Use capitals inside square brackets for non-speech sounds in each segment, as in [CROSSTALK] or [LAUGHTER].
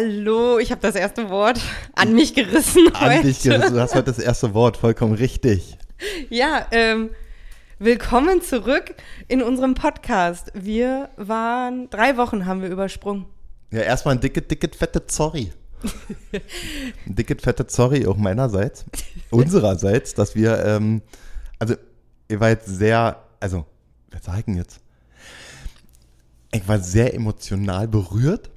Hallo, ich habe das erste Wort an mich gerissen An heute. dich gerissen. Du hast heute das erste Wort, vollkommen richtig. Ja, ähm, willkommen zurück in unserem Podcast. Wir waren, drei Wochen haben wir übersprungen. Ja, erstmal ein dicket, dicket, fette Sorry. ein dicket, fette Sorry auch meinerseits, unsererseits, dass wir, ähm, also, ihr war jetzt sehr, also, was sagen jetzt? Ich war sehr emotional berührt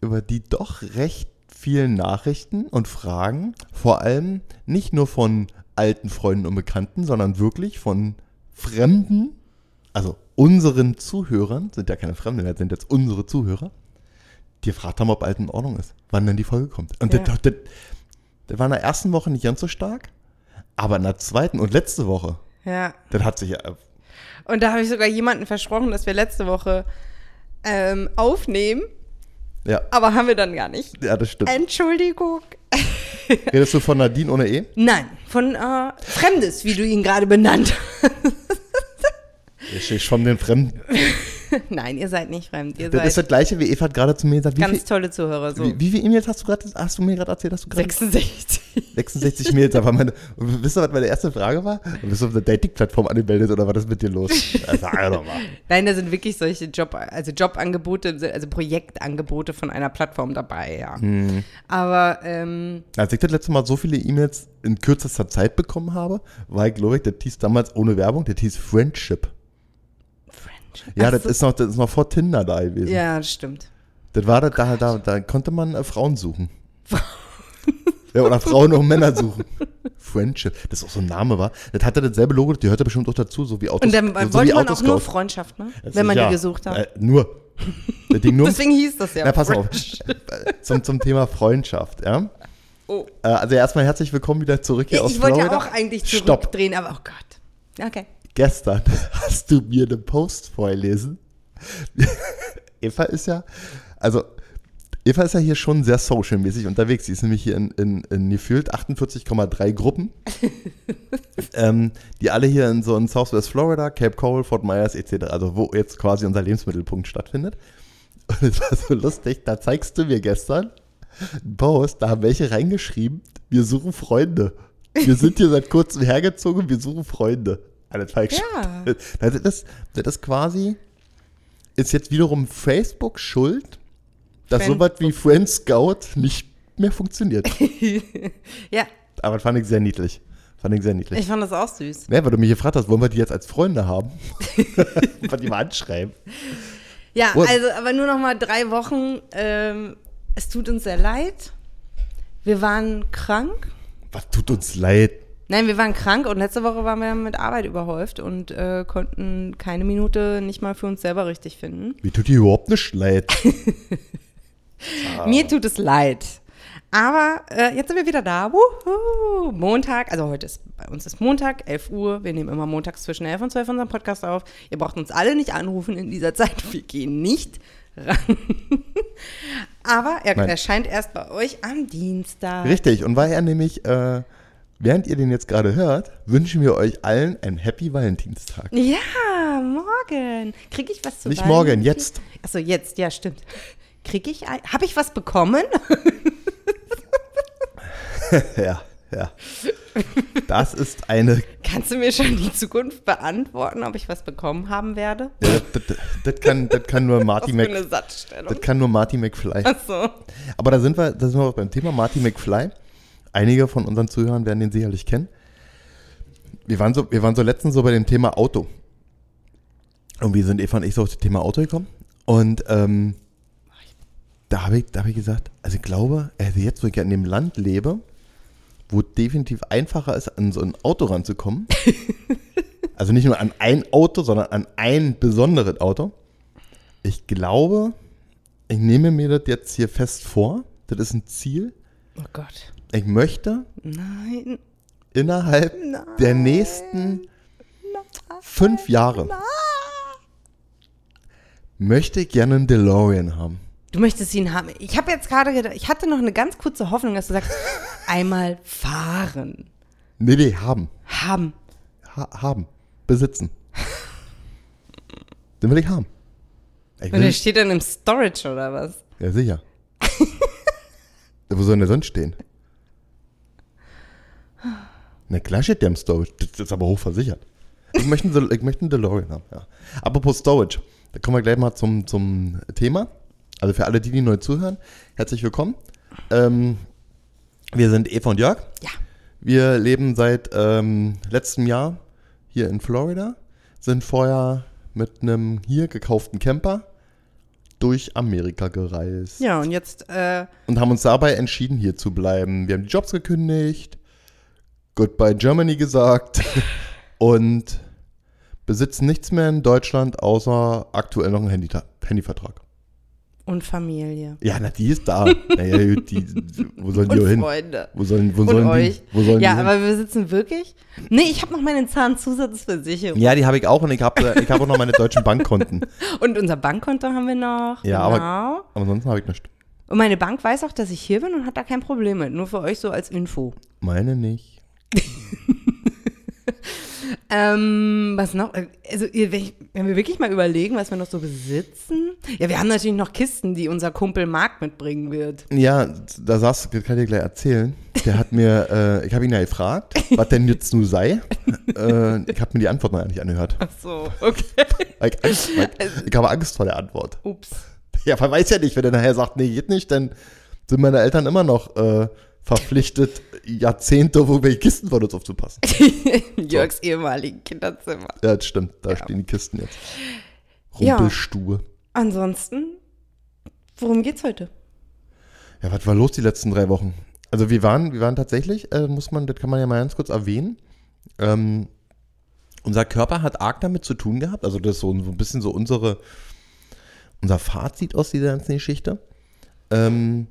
über die doch recht vielen Nachrichten und Fragen, vor allem nicht nur von alten Freunden und Bekannten, sondern wirklich von Fremden, also unseren Zuhörern, sind ja keine Fremden, das sind jetzt unsere Zuhörer, die gefragt haben, ob alles in Ordnung ist, wann denn die Folge kommt. Und Ja. das, das, das war in der ersten Woche nicht ganz so stark, aber in der zweiten und letzte Woche, Ja. das hat sich ja, Und da habe ich sogar jemanden versprochen, dass wir letzte Woche ähm, aufnehmen, ja, aber haben wir dann gar nicht. ja, das stimmt. Entschuldigung. [LAUGHS] Redest du von Nadine ohne E? Nein, von äh, Fremdes, wie du ihn gerade benannt hast. Ich, ich von den Fremden. [LAUGHS] [LAUGHS] Nein, ihr seid nicht fremd. Ihr Das ist das gleiche, wie Eva hat gerade zu mir gesagt. Wie, ganz viel, tolle Zuhörer. So. wie, wie viele E-Mails hast du gerade, hast du mir gerade erzählt, dass du gerade 66. 66 Mails, aber meine, wisst ihr, was meine erste Frage war? Bist du auf der Dating-Plattform angemeldet oder was ist mit dir los? Sag doch mal. Nein, da sind wirklich solche Job, also Jobangebote, also Projektangebote von einer Plattform dabei, ja. Hm. Aber ähm, Als ich das letzte Mal so viele E-Mails in kürzester Zeit bekommen habe, war ich, glaube ich, das hieß damals ohne Werbung, das hieß Friendship. Ja, Ach das so. ist noch, das ist noch vor Tinder da gewesen. Ja, das stimmt. Das war das, da, da, da konnte man äh, Frauen suchen. [LAUGHS] ja, oder Frauen und Männer suchen. Friendship, das ist auch so ein Name war. Das hatte dasselbe Logo, die hörte bestimmt auch dazu, so wie Autos. Und dann so wollte man auch nur Autoscout. Freundschaft, ne? Das Wenn man ist- die ja, gesucht hat. Äh, nur. Das Ding nur. Deswegen hieß das ja. Na, pass auf. Zum, zum Thema Freundschaft, ja. Oh. Äh, Also erstmal herzlich willkommen wieder zurück hier Ja, aus ich wollte Florida. ja auch eigentlich Stopp. zurückdrehen, aber oh Gott. Okay. Gestern [LAUGHS] hast du mir einen Post vorgelesen. [LAUGHS] Eva ist ja, also Eva ist ja hier schon sehr socialmäßig unterwegs. Sie ist nämlich hier in, in, in gefühlt 48,3 Gruppen, [LAUGHS] ähm, die alle hier in so in Southwest Florida, Cape Coral, Fort Myers etc., also wo jetzt quasi unser Lebensmittelpunkt stattfindet. Und es war so lustig, da zeigst du mir gestern einen Post, da haben welche reingeschrieben, wir suchen Freunde. Wir sind hier seit kurzem hergezogen, wir suchen Freunde. Das, war ich Ja. das, ist, das ist quasi, ist jetzt wiederum Facebook schuld, dass Friend- sowas wie Friend Scout nicht mehr funktioniert. [LAUGHS] Ja, Aber das fand ich sehr niedlich. Fand ich sehr niedlich. ich fand das auch süß. Ne, weil du mich gefragt hast, wollen wir die jetzt als Freunde haben? [LAUGHS] [LAUGHS] Wollen die mal anschreiben? Ja, Und- also aber nur noch mal drei Wochen. Ähm, es tut uns sehr leid. Wir waren krank. Was tut uns leid? Nein, wir waren krank und letzte Woche waren wir mit Arbeit überhäuft und äh, konnten keine Minute nicht mal für uns selber richtig finden. Wie tut die überhaupt nicht leid? Ah. [LAUGHS] Mir tut es leid. Aber äh, jetzt sind wir wieder da. Wuhu. Montag, also heute ist, bei uns ist Montag, 11 Uhr. Wir nehmen immer montags zwischen 11 und 12 unseren Podcast auf. Ihr braucht uns alle nicht anrufen in dieser [LAUGHS] Zeit. Wir gehen nicht ran. [LAUGHS] Aber er Nein. erscheint erst bei euch am Dienstag. Richtig, und weil er nämlich, äh, während ihr den jetzt gerade hört, wünschen wir euch allen einen Happy Valentinstag. Ja, morgen. Krieg ich was zu Nicht morgen, jetzt. Achso, jetzt, ja, stimmt. Krieg ich ein, Habe ich was bekommen? [LAUGHS] ja, ja. Das ist eine, Kannst du mir schon die Zukunft beantworten, ob ich was bekommen haben werde? ja, das, das, das, kann, das kann nur [LAUGHS] Marty für Mc, eine Satzstellung. das kann nur Marty McFly. Achso. Aber da sind wir, da sind wir auch beim Thema Marty McFly. Einige von unseren Zuhörern werden den sicherlich kennen. Wir waren so, wir waren so letztens so bei dem Thema Auto. Und wir sind Eva und ich so auf das Thema Auto gekommen. Und ähm, da habe ich, da hab ich gesagt, also ich glaube, also jetzt, wo ich ja in dem Land lebe, wo definitiv einfacher ist, an so ein Auto ranzukommen. [LAUGHS] also nicht nur an ein Auto, sondern an ein besonderes Auto. Ich glaube, ich nehme mir das jetzt hier fest vor. Das ist ein Ziel. Oh Gott. Ich möchte Nein. innerhalb Nein. der nächsten fünf Jahre möchte ich gerne einen DeLorean haben. Du möchtest ihn haben. Ich habe jetzt gerade gedacht, ich hatte noch eine ganz kurze Hoffnung, dass du sagst, [LAUGHS] einmal fahren. Nee, nee, haben. Haben. Ha haben. Besitzen. [LAUGHS] Den will ich haben. Ich Und der steht dann im Storage oder was? ja, sicher. [LAUGHS] Wo soll denn der sonst stehen? Na klar steht der im Storage. Das ist aber hochversichert. Ich möchte, einen ich möchte einen DeLorean haben, ja. Apropos Storage, da kommen wir gleich mal zum, zum Thema. Also für alle, die, die neu zuhören, herzlich willkommen. Ähm, wir sind Eva und Jörg. Ja. Wir leben seit ähm, letztem Jahr hier in Florida, sind vorher mit einem hier gekauften Camper durch Amerika gereist Ja, und jetzt, äh, und haben uns dabei entschieden, hier zu bleiben. Wir haben die Jobs gekündigt, Goodbye Germany gesagt [LAUGHS] und besitzen nichts mehr in Deutschland, außer aktuell noch einen Handy Handyvertrag. und Familie. Ja, na, die ist da. naja, die, wo sollen die Und hin? Freunde. Wo sollen, wo Und sollen euch. die, wo sollen ja, die hin? aber wir sitzen wirklich. Nee, ich habe noch meine Zahnzusatzversicherung. Ja, die habe ich auch und ich habe ich hab auch noch meine deutschen Bankkonten. [LAUGHS] Und unser Bankkonto haben wir noch. Ja, genau. aber- Aber ansonsten habe ich nichts. Und meine Bank weiß auch, dass ich hier bin und hat da kein Problem mit. Nur für euch so als Info. Meine nicht. [LAUGHS] Ähm, was noch? Also, ihr- wenn ich- wir wirklich mal überlegen, was wir noch so besitzen. Ja, wir haben natürlich noch Kisten, die unser Kumpel Marc mitbringen wird. Ja, da saß, das kann ich dir gleich erzählen. Der hat mir, [LAUGHS] äh, ich habe ihn ja gefragt, was denn jetzt nun sei. äh, ich habe mir die Antwort noch nicht angehört. Ach so, okay. [LAUGHS] Weil Ich, Angst, weil ich habe Angst vor der Antwort. Ups. Ja, man weiß ja nicht, wenn er nachher sagt, nee, geht nicht, dann sind meine Eltern immer noch äh, verpflichtet, Jahrzehnte auf irgendwelche Kisten von uns aufzupassen. [LAUGHS] Jörgs ehemaligen Kinderzimmer. Ja, das stimmt, da stehen die Kisten jetzt. Ja. Rumpelstuhe. Ansonsten, worum geht's heute? Ja, was war los die letzten drei Wochen? Also wir waren, wir waren tatsächlich, äh, muss man, das kann man ja mal ganz kurz erwähnen. Ähm, unser Körper hat arg damit zu tun gehabt. Also das ist so, so ein bisschen so unsere, unser Fazit aus dieser ganzen Geschichte. Ähm,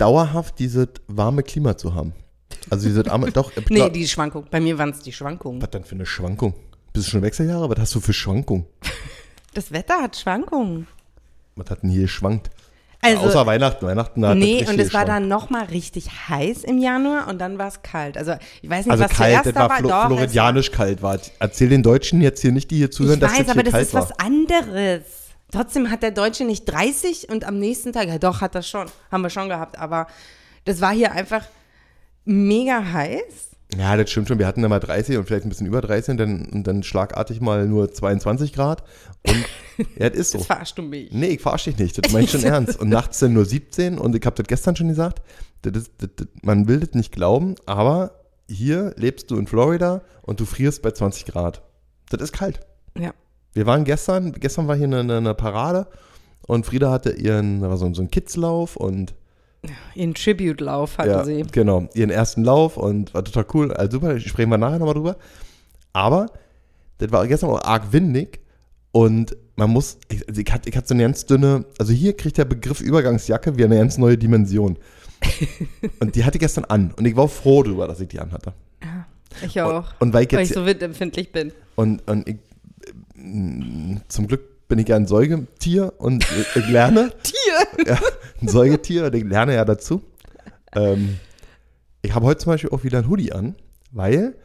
dauerhaft dieses warme Klima zu haben. Also dieses arme, doch. [LAUGHS] ich Nee, glaub- die Schwankung. Bei mir waren es die Schwankungen. was dann für eine Schwankung? Bist du schon Wechseljahre? Was hast du für Schwankung? [LAUGHS] Das Wetter hat Schwankungen. Was hat denn hier geschwankt? Also, Außer Weihnachten. Weihnachten hat nee, und es war dann nochmal richtig heiß im Januar und dann war es kalt. Also, ich weiß nicht, Also was kalt, zuerst das da war war. Flo Doch, es floridianisch kalt war. Erzähl den Deutschen jetzt hier nicht, die hier zuhören, Ich dass weiß, das hier aber das kalt ist war. was anderes. Trotzdem hat der Deutsche nicht 30 und am nächsten Tag, ja doch, hat das schon, haben wir schon gehabt, aber das war hier einfach mega heiß. Ja, das stimmt schon. Wir hatten da mal 30 und vielleicht ein bisschen über 30 und dann, und dann schlagartig mal nur 22 Grad. Und [LAUGHS] ja, das ist so. Das verarschst du mich. Nee, ich verarsche dich nicht. Das meine ich schon [LAUGHS] ernst. Und nachts dann nur 17 und ich habe das gestern schon gesagt. Das das, das, man will das nicht glauben, aber hier lebst du in Florida und du frierst bei 20 Grad. Das ist kalt. Ja. Wir waren gestern, gestern war hier eine, eine, Parade und Frieda hatte ihren, da war so, so einen Kidslauf und Ihren Tribute-Lauf hatten ja, sie. genau, ihren ersten Lauf und war total cool. Also super, sprechen wir nachher nochmal drüber. Aber das war gestern auch arg windig und man muss, ich, also ich, hatte, ich hatte so eine ganz dünne, also hier kriegt der Begriff Übergangsjacke wie eine ganz neue Dimension. [LAUGHS] und die hatte ich gestern an und ich war auch froh drüber, dass ich die anhatte. Ich auch. Und, und weil ich weil jetzt ich so windempfindlich bin. Und, und ich, zum Glück bin ich ja ein Säugetier und ich, ich lerne. [LAUGHS] Tier! ja, ein Säugetier und ich lerne ja dazu. Ähm, ich habe heute zum Beispiel auch wieder ein Hoodie an, weil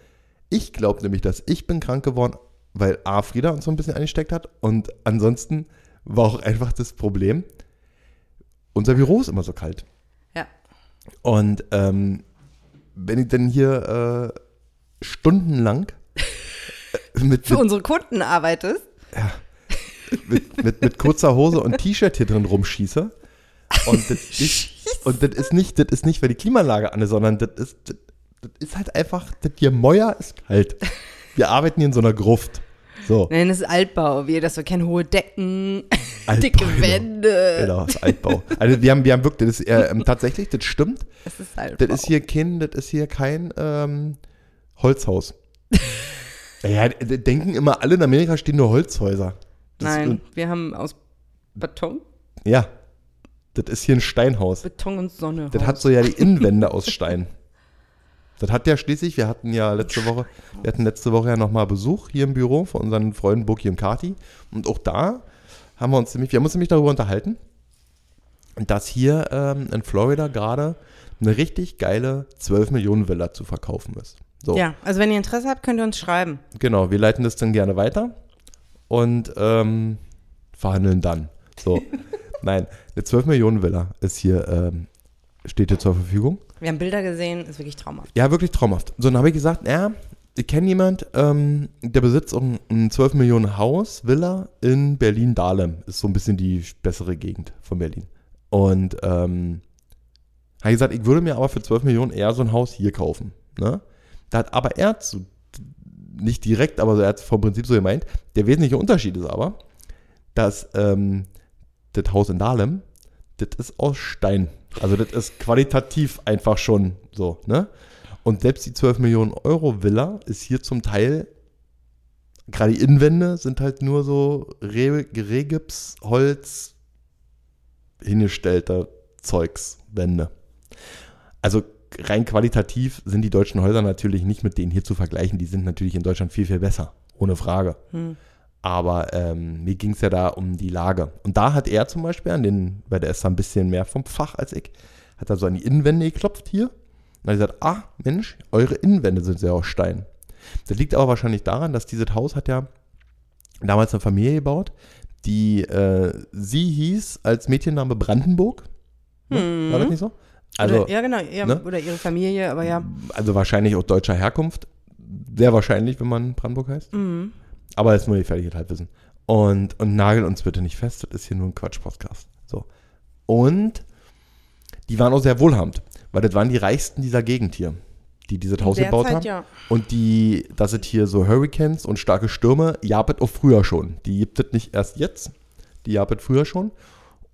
ich glaube nämlich, dass ich bin krank geworden, weil A. Frieda uns so ein bisschen eingesteckt hat und ansonsten war auch einfach das Problem, unser Büro ist immer so kalt. Ja. Und ähm, wenn ich dann hier äh, stundenlang äh, mit, Für unsere Kunden arbeitest. mit, mit, mit kurzer Hose und T-Shirt hier drin rumschieße. Und das [LAUGHS] ist, und das ist nicht, das ist nicht, weil die Klimaanlage an ist, sondern das ist, das, das ist halt einfach, das hier Mäuer ist kalt. Wir arbeiten hier in so einer Gruft. So, Nein, das ist Altbau, wie das wir kennen, hohe Decken, [LAUGHS] Altbau, dicke genau. Wände. genau, das ist Altbau. Also wir haben, wir haben wirklich, das ist, äh, ähm, tatsächlich, das stimmt. Das ist Altbau. Das ist hier kein, das ist hier kein ähm, Holzhaus. Ja, denken immer alle in Amerika stehen nur Holzhäuser. Das Nein, wir haben aus Beton, Ist, ja, das ist hier ein Steinhaus. Beton und Sonne. Das hat so ja die [LAUGHS] Innenwände aus Stein. Das hat ja schließlich, wir hatten ja letzte Woche, wir hatten letzte Woche ja nochmal Besuch hier im Büro von unseren Freunden Buki und Kati. Und auch da haben wir uns nämlich, wir haben uns nämlich darüber unterhalten, dass hier ähm, in Florida gerade eine richtig geile 12 Millionen Villa zu verkaufen ist. So, Ja, also wenn ihr Interesse habt, könnt ihr uns schreiben. genau, wir leiten das dann gerne weiter und ähm, verhandeln dann. So, [LAUGHS] nein, eine 12 Millionen Villa ist hier ähm, steht dir zur Verfügung. Wir haben Bilder gesehen, ist wirklich traumhaft. Ja, wirklich traumhaft. So, dann habe ich gesagt, ja, ich kenne jemand, ähm, der besitzt auch ein, ein 12 Millionen Haus, Villa in Berlin-Dahlem. Ist so ein bisschen die bessere Gegend von Berlin. Und ähm, habe gesagt, ich würde mir aber für 12 Millionen eher so ein Haus hier kaufen. Ne? Da hat aber er zu, nicht direkt, aber er hat vom Prinzip so gemeint, der wesentliche Unterschied ist aber, dass ähm, das Haus in Dahlem, das ist aus Stein. Also das ist qualitativ einfach schon so, ne? Und selbst die 12 Millionen Euro Villa ist hier zum Teil, gerade die Innenwände sind halt nur so Re Holz, hingestellter Zeugswände. Also rein qualitativ sind die deutschen Häuser natürlich nicht mit denen hier zu vergleichen. Die sind natürlich in Deutschland viel, viel besser, ohne Frage. Hm. Aber ähm, mir ging es ja da um die Lage. Und da hat er zum Beispiel, an den, weil der ist da ein bisschen mehr vom Fach als ich, hat er so an die Innenwände geklopft hier. Und hat gesagt, ah, Mensch, eure Innenwände sind sehr aus Stein. Das liegt aber wahrscheinlich daran, dass dieses Haus hat ja damals eine Familie gebaut, die, äh, sie hieß als Mädchenname Brandenburg. Ne? Hm. War das nicht so? Also, oder, ja, genau. Ja, ne? Oder ihre Familie, aber ja. also wahrscheinlich auch deutscher Herkunft. Sehr wahrscheinlich, wenn man Brandenburg heißt. Mhm. Aber das ist nur gefährliches Halbwissen. Und, und nagel uns bitte nicht fest, das ist hier nur ein Quatsch-Podcast. So. Und die waren auch sehr wohlhabend, weil das waren die reichsten dieser Gegend hier, die dieses Haus der gebaut haben. ja. Und die, das sind hier so Hurricanes und starke Stürme, es auch früher schon. Die gibt es nicht erst jetzt, die gab es früher schon.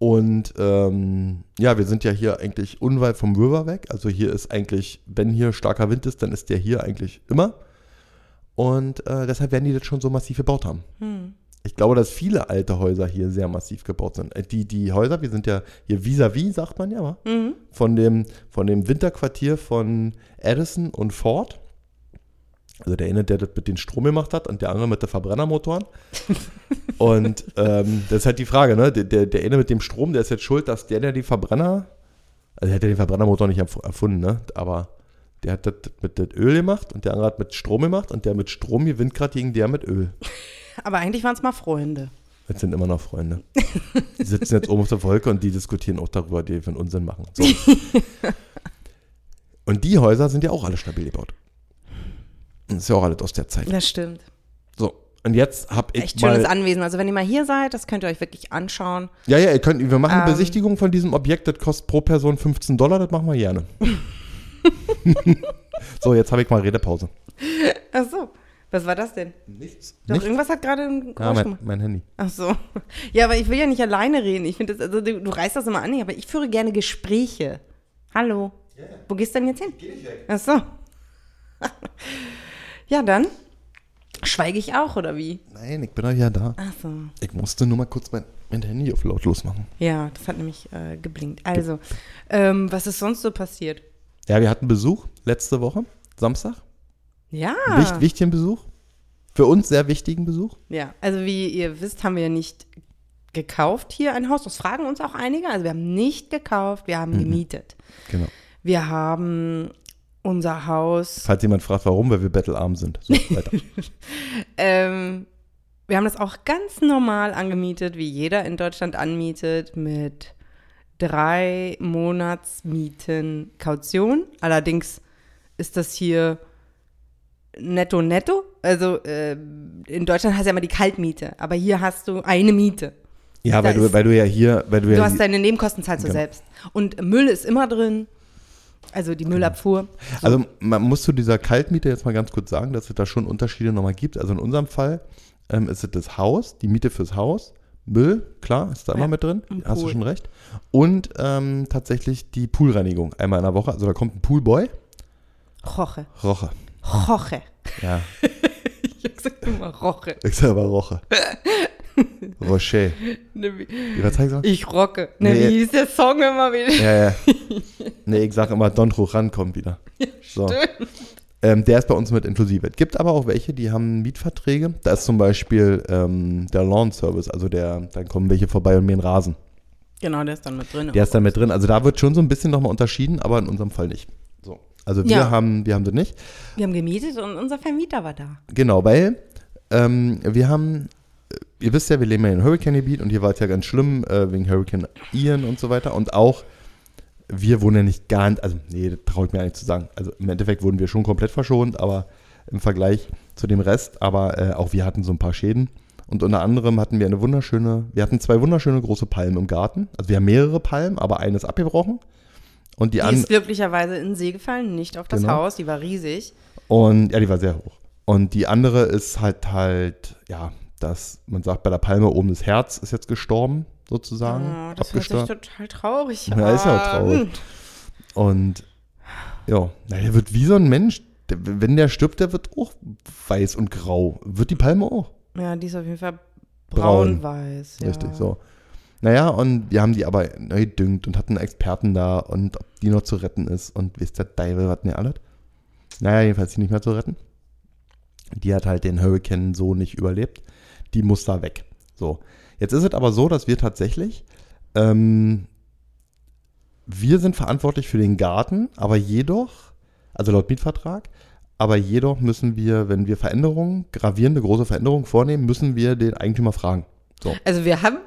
Und ähm, ja, wir sind ja hier eigentlich unweit vom River weg. Also hier ist eigentlich, wenn hier starker Wind ist, dann ist der hier eigentlich immer. Und äh, deshalb werden die das schon so massiv gebaut haben. Hm. Ich glaube, dass viele alte Häuser hier sehr massiv gebaut sind. Äh, Die, die Häuser, wir sind ja hier vis-à-vis, sagt man ja? Mhm. Von, dem, von dem Winterquartier von Edison und Ford. Also der eine, der das mit den Strom gemacht hat und der andere mit den Verbrennermotoren. [LAUGHS] und ähm, das ist halt die Frage, ne? Der, der, der eine mit dem Strom, der ist jetzt schuld, dass der, der die Verbrenner, also der hat ja den Verbrennermotor nicht erf- erfunden, ne? Aber der hat das mit dem Öl gemacht und der andere hat mit Strom gemacht und der mit Strom gewinnt gerade gegen der mit Öl. [LAUGHS] Aber eigentlich waren es mal Freunde. Das sind immer noch Freunde. Die sitzen jetzt oben auf der Wolke und die diskutieren auch darüber, die für einen Unsinn machen. So. [LAUGHS] und die Häuser sind ja auch alle stabil gebaut. Das ist ja auch alles aus der Zeit. Das stimmt. So. Und jetzt habe ich Echt schönes mal. Anwesen. Also wenn ihr mal hier seid, das könnt ihr euch wirklich anschauen. Ja, ja, ihr könnt, wir machen eine Ähm. Besichtigung von diesem Objekt, das kostet pro Person 15 Dollar, das machen wir gerne. [LAUGHS] so, jetzt habe ich mal Redepause. Ach so. Was war das denn? Nichts. Doch, Nicht? irgendwas hat gerade ein Ja, Geräusch mein, gemacht. mein Handy. Ach so. Ja, aber ich will ja nicht alleine reden. Ich finde das, also du, du reißt das immer an, aber ich führe gerne Gespräche. Hallo. Wo gehst du denn jetzt hin? Geh nicht weg. Ach so. Ja, dann schweige ich auch, oder wie? Nein, ich bin doch ja da. Ach so. Ich musste nur mal kurz mein, mein Handy auf lautlos machen. Ja, das hat nämlich äh, geblinkt. Also, ähm, was ist sonst so passiert? Ja, wir hatten Besuch letzte Woche, Samstag. Ja. Wicht, wichtigen Besuch. Für uns sehr wichtigen Besuch. Ja, also wie ihr wisst, haben wir nicht gekauft hier ein Haus. Das fragen uns auch einige. Also wir haben nicht gekauft, wir haben gemietet. Genau. Wir haben unser Haus, Falls jemand fragt, warum, weil wir bettelarm sind. So, [LAUGHS] weiter. ähm, wir haben das auch ganz normal angemietet, wie jeder in Deutschland anmietet, mit drei Monatsmieten Kaution. Allerdings ist das hier netto netto. Also äh, in Deutschland hast du ja immer die Kaltmiete, aber hier hast du eine Miete. ja, Da weil du, ist- weil du ja hier, weil du, Du ja hast deine Nebenkosten zahlst du Genau. selbst. Und Müll ist immer drin. Also die Müllabfuhr. Also man muss zu dieser Kaltmiete jetzt mal ganz kurz sagen, dass es da schon Unterschiede nochmal gibt. Also in unserem Fall ähm, ist es das Haus, die Miete fürs Haus, Müll, klar, ist da immer Ja, mit drin, hast du Pool. schon recht. Und ähm, tatsächlich die Poolreinigung einmal in der Woche. Also da kommt ein Poolboy, Roche. Roche. Roche. Ja, [LAUGHS] sag immer Roche. ich sag aber Roche. [LAUGHS] Rocher. Ne, wie- Wie was sagst du? Ich rocke. Ne, Nee. wie hieß der Song immer wieder? Ja, ja. [LAUGHS] Nee, ich sag immer, Don Juan kommt wieder. So. Ähm, der ist bei uns mit inklusive. Es gibt aber auch welche, die haben Mietverträge. Da ist zum Beispiel ähm, der Lawn Service, also der, dann kommen welche vorbei und mähen Rasen. Genau, der ist dann mit drin. Der ist da mit drin. Also da wird schon so ein bisschen nochmal unterschieden, aber in unserem Fall nicht. So. Also wir Ja. haben, wir haben das nicht. Wir haben gemietet und unser Vermieter war da. Genau, weil ähm, wir haben, äh, ihr wisst ja, wir leben ja in Hurricane-Gebiet und hier war es ja ganz schlimm äh, wegen Hurricane Ian und so weiter. Und auch wir wurden ja nicht ganz, also nee, das traue ich mir eigentlich zu sagen. Also im Endeffekt wurden wir schon komplett verschont, aber im Vergleich zu dem Rest, aber äh, auch wir hatten so ein paar Schäden. Und unter anderem hatten wir eine wunderschöne, wir hatten zwei wunderschöne große Palmen im Garten. Also wir haben mehrere Palmen, aber eine ist abgebrochen. Und die, Die ist glücklicherweise in den See gefallen, nicht auf das Genau. Haus, die war riesig. Und ja, die war sehr hoch. Und die andere ist halt halt, ja, das, man sagt bei der Palme oben das Herz ist jetzt gestorben, sozusagen. Oh, das hört sich abgestorben. total traurig Ja, ist ja auch traurig. Und ja, der wird wie so ein Mensch. Der, wenn der stirbt, der wird auch weiß und grau. Wird die Palme auch. Ja, die ist auf jeden Fall Braun. braun-weiß. Ja. Richtig, so. Naja, und wir haben die aber neu gedüngt und hatten Experten da und ob die noch zu retten ist und wisst der Teufel, was denn alles. Naja, jedenfalls die nicht mehr zu retten. Die hat halt den Hurricane so nicht überlebt. Die muss da weg. So. Jetzt ist es aber so, dass wir tatsächlich, ähm, wir sind verantwortlich für den Garten, aber jedoch, also laut Mietvertrag, aber jedoch müssen wir, wenn wir Veränderungen, gravierende große Veränderungen vornehmen, müssen wir den Eigentümer fragen. So. Also wir haben,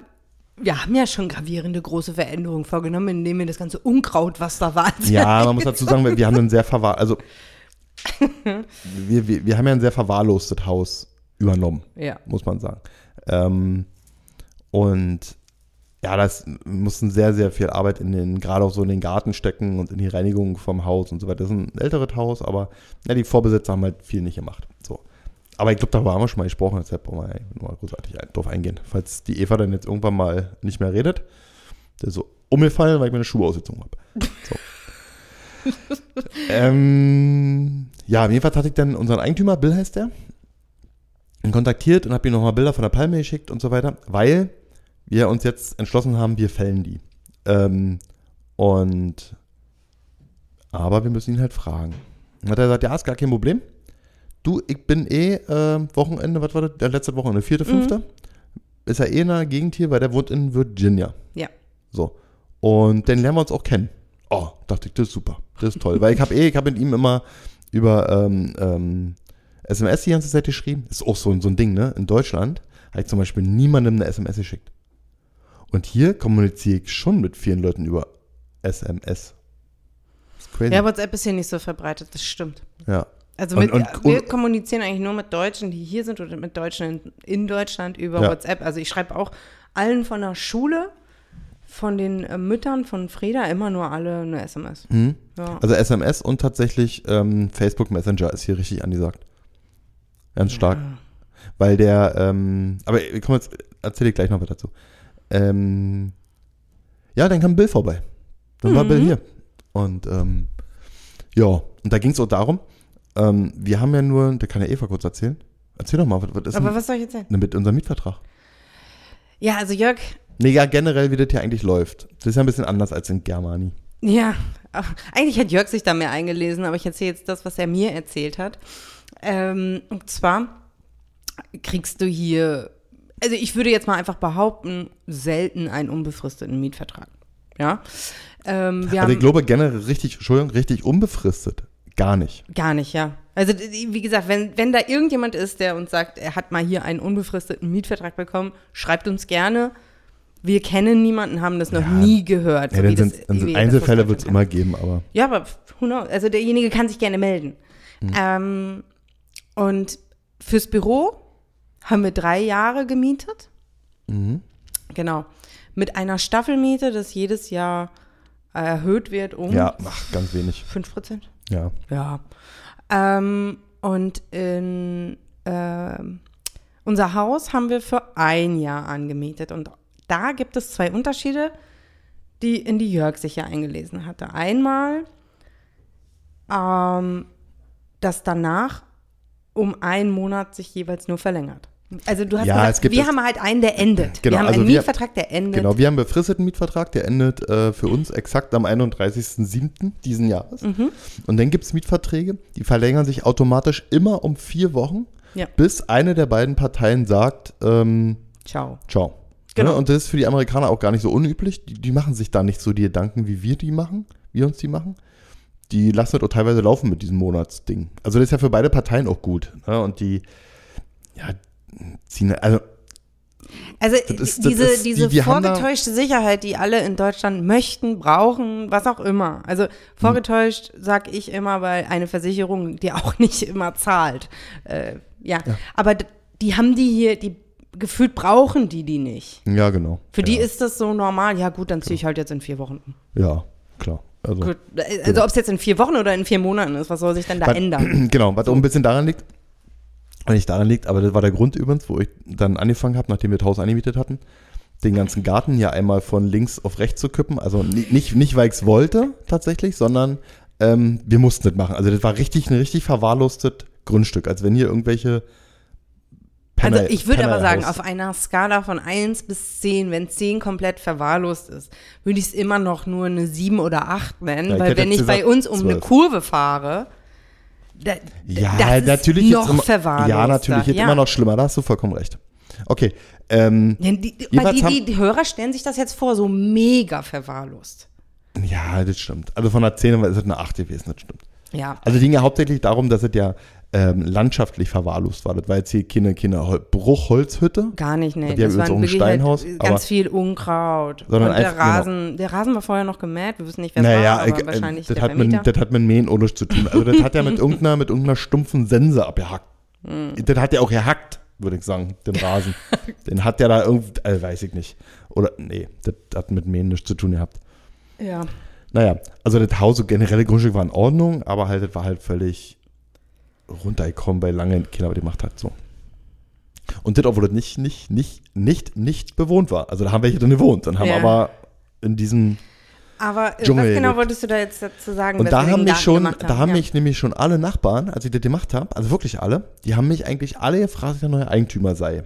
wir haben ja schon gravierende große Veränderungen vorgenommen, indem wir das ganze Unkraut, was da war, Ja, [LAUGHS] man muss dazu sagen, wir- wir haben ein sehr verwahr, also [LAUGHS] wir, wir, wir haben ja ein sehr verwahrlostes Haus übernommen, ja. muss man sagen. Ähm, und ja, das mussten sehr, sehr viel Arbeit in den, gerade auch so in den Garten stecken und in die Reinigung vom Haus und so weiter. Das ist ein älteres Haus, aber ja, die Vorbesitzer haben halt viel nicht gemacht. So. Aber ich glaube, darüber haben wir schon mal gesprochen, deshalb brauchen wir nur mal großartig drauf eingehen. Falls die Eva dann jetzt irgendwann mal nicht mehr redet, der so umgefallen, weil ich meine Schuhe ausgezogen habe. So. [LAUGHS] ähm, ja, jedenfalls hatte ich dann unseren Eigentümer, Bill heißt der, kontaktiert und habe ihm nochmal Bilder von der Palme geschickt und so weiter, weil wir uns jetzt entschlossen haben, wir fällen die. Ähm, und aber wir müssen ihn halt fragen. Dann hat er gesagt, ja, ist gar kein Problem. Du, ich bin eh äh, Wochenende, was war das? Der letzte Wochenende, vierte, fünfte. Ist er eh in der Gegend hier, weil der wohnt in Virginia. Ja. So. Und dann lernen wir uns auch kennen. Oh, dachte ich, das ist super. Das ist toll. Weil ich habe eh, ich habe mit ihm immer über ähm, ähm, SMS die ganze Zeit geschrieben. Ist auch so, so ein Ding, ne? In Deutschland habe ich zum Beispiel niemandem eine SMS geschickt. Und hier kommuniziere ich schon mit vielen Leuten über SMS. Ist crazy. Ja, WhatsApp ist hier nicht so verbreitet, das stimmt. ja. Also Und- mit, und- wir und- kommunizieren eigentlich nur mit Deutschen, die hier sind oder mit Deutschen in, in Deutschland über Ja. WhatsApp. Also ich schreibe auch allen von der Schule, von den äh, Müttern von Freda immer nur alle eine SMS. Hm? Ja. Also SMS und tatsächlich ähm, Facebook Messenger ist hier richtig angesagt. Ganz stark. Ja. Weil der, ähm, aber ich komme jetzt, erzähle ich gleich noch was dazu. Ähm, ja, dann kam Bill vorbei. Dann war Mhm. Bill hier. Und ähm, ja, und da ging es auch darum, ähm, wir haben ja nur, da kann ja Eva kurz erzählen. Erzähl doch mal, was, was ist Aber denn was soll ich jetzt sagen? mit unserem Mietvertrag? Ja, also Jörg, Nee, ja, generell, wie das hier eigentlich läuft. Das ist ja ein bisschen anders als in Germani. ja, eigentlich hat Jörg sich da mehr eingelesen, aber ich erzähle jetzt das, was er mir erzählt hat. Ähm, und zwar kriegst du hier, also ich würde jetzt mal einfach behaupten, selten einen unbefristeten Mietvertrag. Ja. Ähm, Also ich glaube generell richtig, Entschuldigung, richtig unbefristet. Gar nicht. Gar nicht, ja. Also wie gesagt, wenn, wenn da irgendjemand ist, der uns sagt, er hat mal hier einen unbefristeten Mietvertrag bekommen, schreibt uns gerne. Wir kennen niemanden, haben das noch Ja. nie gehört. Ja, so dann wie das- sind, dann sind Einzelfälle wird es immer geben, aber Ja, aber who knows? Also derjenige kann sich gerne melden. Mhm. Ähm, und fürs Büro haben wir drei Jahre gemietet. mhm. Genau. Mit einer Staffelmiete, das jedes Jahr erhöht wird um ja, ach, ganz wenig. 5 Prozent. Ja. Ja. Ähm, und in ähm, unser Haus haben wir für ein Jahr angemietet. Und da gibt es zwei Unterschiede, die in die Jörg sich ja eingelesen hatte. Einmal, ähm, dass danach um einen Monat sich jeweils nur verlängert. Also du hast Ja, es gesagt, wir haben halt einen, der endet. Genau, wir haben also einen wir- Mietvertrag, der endet. Genau, wir haben einen befristeten Mietvertrag, der endet äh, für uns exakt am 31.07. diesen Jahres. Mhm. Und dann gibt es Mietverträge, die verlängern sich automatisch immer um vier Wochen, Ja. bis eine der beiden Parteien sagt, ähm, Ciao. ciao. Genau. Ne? Und das ist für die Amerikaner auch gar nicht so unüblich. Die, die machen sich da nicht so die Gedanken, wie wir die machen, wir uns die machen. Die lassen das auch teilweise laufen mit diesem Monatsding. Also das ist ja für beide Parteien auch gut. Ne? Und die, ja, ziehen, also Also ist- diese, ist- die- diese die da- vorgetäuschte Sicherheit, die alle in Deutschland möchten, brauchen, was auch immer. Also vorgetäuscht sag ich immer, weil eine Versicherung die auch [LAUGHS] nicht immer zahlt. Äh, ja. aber d- die haben die hier, die gefühlt brauchen die die nicht. Ja, genau. Für die ja. ist das so normal. Ja gut, dann ziehe ich halt jetzt in vier Wochen. um. Ja, klar. Also, Gut. Also ob es jetzt in vier Wochen oder in vier Monaten ist, was soll sich denn da Was- ändern? [CLEARS THROAT] Genau, was auch ein bisschen daran liegt, nicht daran liegt, aber das war der Grund übrigens, wo ich dann angefangen habe, nachdem wir das Haus angemietet hatten, den ganzen Garten ja einmal von links auf rechts zu kippen. Also ni- nicht, nicht weil ich es wollte tatsächlich, sondern ähm, wir mussten das machen. Also das war richtig ein richtig verwahrlostes Grundstück, als wenn hier irgendwelche Also Penner- ich würde aber sagen, auf einer Skala von 1 bis 10, wenn 10 komplett verwahrlost ist, würde ich es immer noch nur eine 7 oder 8 nennen, Ja, weil wenn ich bei uns um eine 12. Kurve fahre, da, Ja, das ist natürlich noch jetzt immer, verwahrloster. Ja, natürlich jetzt ja. immer noch schlimmer, da hast du vollkommen recht. Okay, ähm, die, die, die, die Hörer stellen sich das jetzt vor, so mega verwahrlost. ja, das stimmt. Also von der 10 ist es eine 8 gewesen, das stimmt. Ja. Also ging ja hauptsächlich darum, dass es ja ähm, landschaftlich verwahrlost war. Das war jetzt hier keine, keine Hol- Bruchholzhütte, Gar nicht, nee. Die haben Das übrigens waren auch ein Steinhaus, halt ganz viel Unkraut. Sondern und der einfach- genau. Rasen, der Rasen war vorher noch gemäht, wir wissen nicht, wer es Naja, war, aber äh, wahrscheinlich das, der hat mit, das hat mit Mähen ohne zu tun. Also das hat ja mit [LAUGHS] irgendeiner, mit irgendeiner stumpfen Sense abgehackt. Hm. Das hat ja auch gehackt, würde ich sagen, den Rasen. [LAUGHS] den hat ja da irgendwie, äh, weiß ich nicht. Oder, nee, das hat mit Mähen nichts zu tun gehabt. ja. Naja, also das Haus, so generelle Grundstück war in Ordnung, aber halt, das war halt völlig runtergekommen, weil lange Kinder was gemacht hat, so. Und das, obwohl das nicht, nicht, nicht, nicht, nicht bewohnt war. Also da haben welche drin gewohnt und haben Ja. aber in diesem, Aber äh, Dschungel was genau lebt. wolltest du da jetzt dazu sagen? und da haben mich schon, gemacht da haben ja. mich nämlich schon alle Nachbarn, als ich das gemacht habe, also wirklich alle, die haben mich eigentlich alle gefragt, wer der neue Eigentümer sei.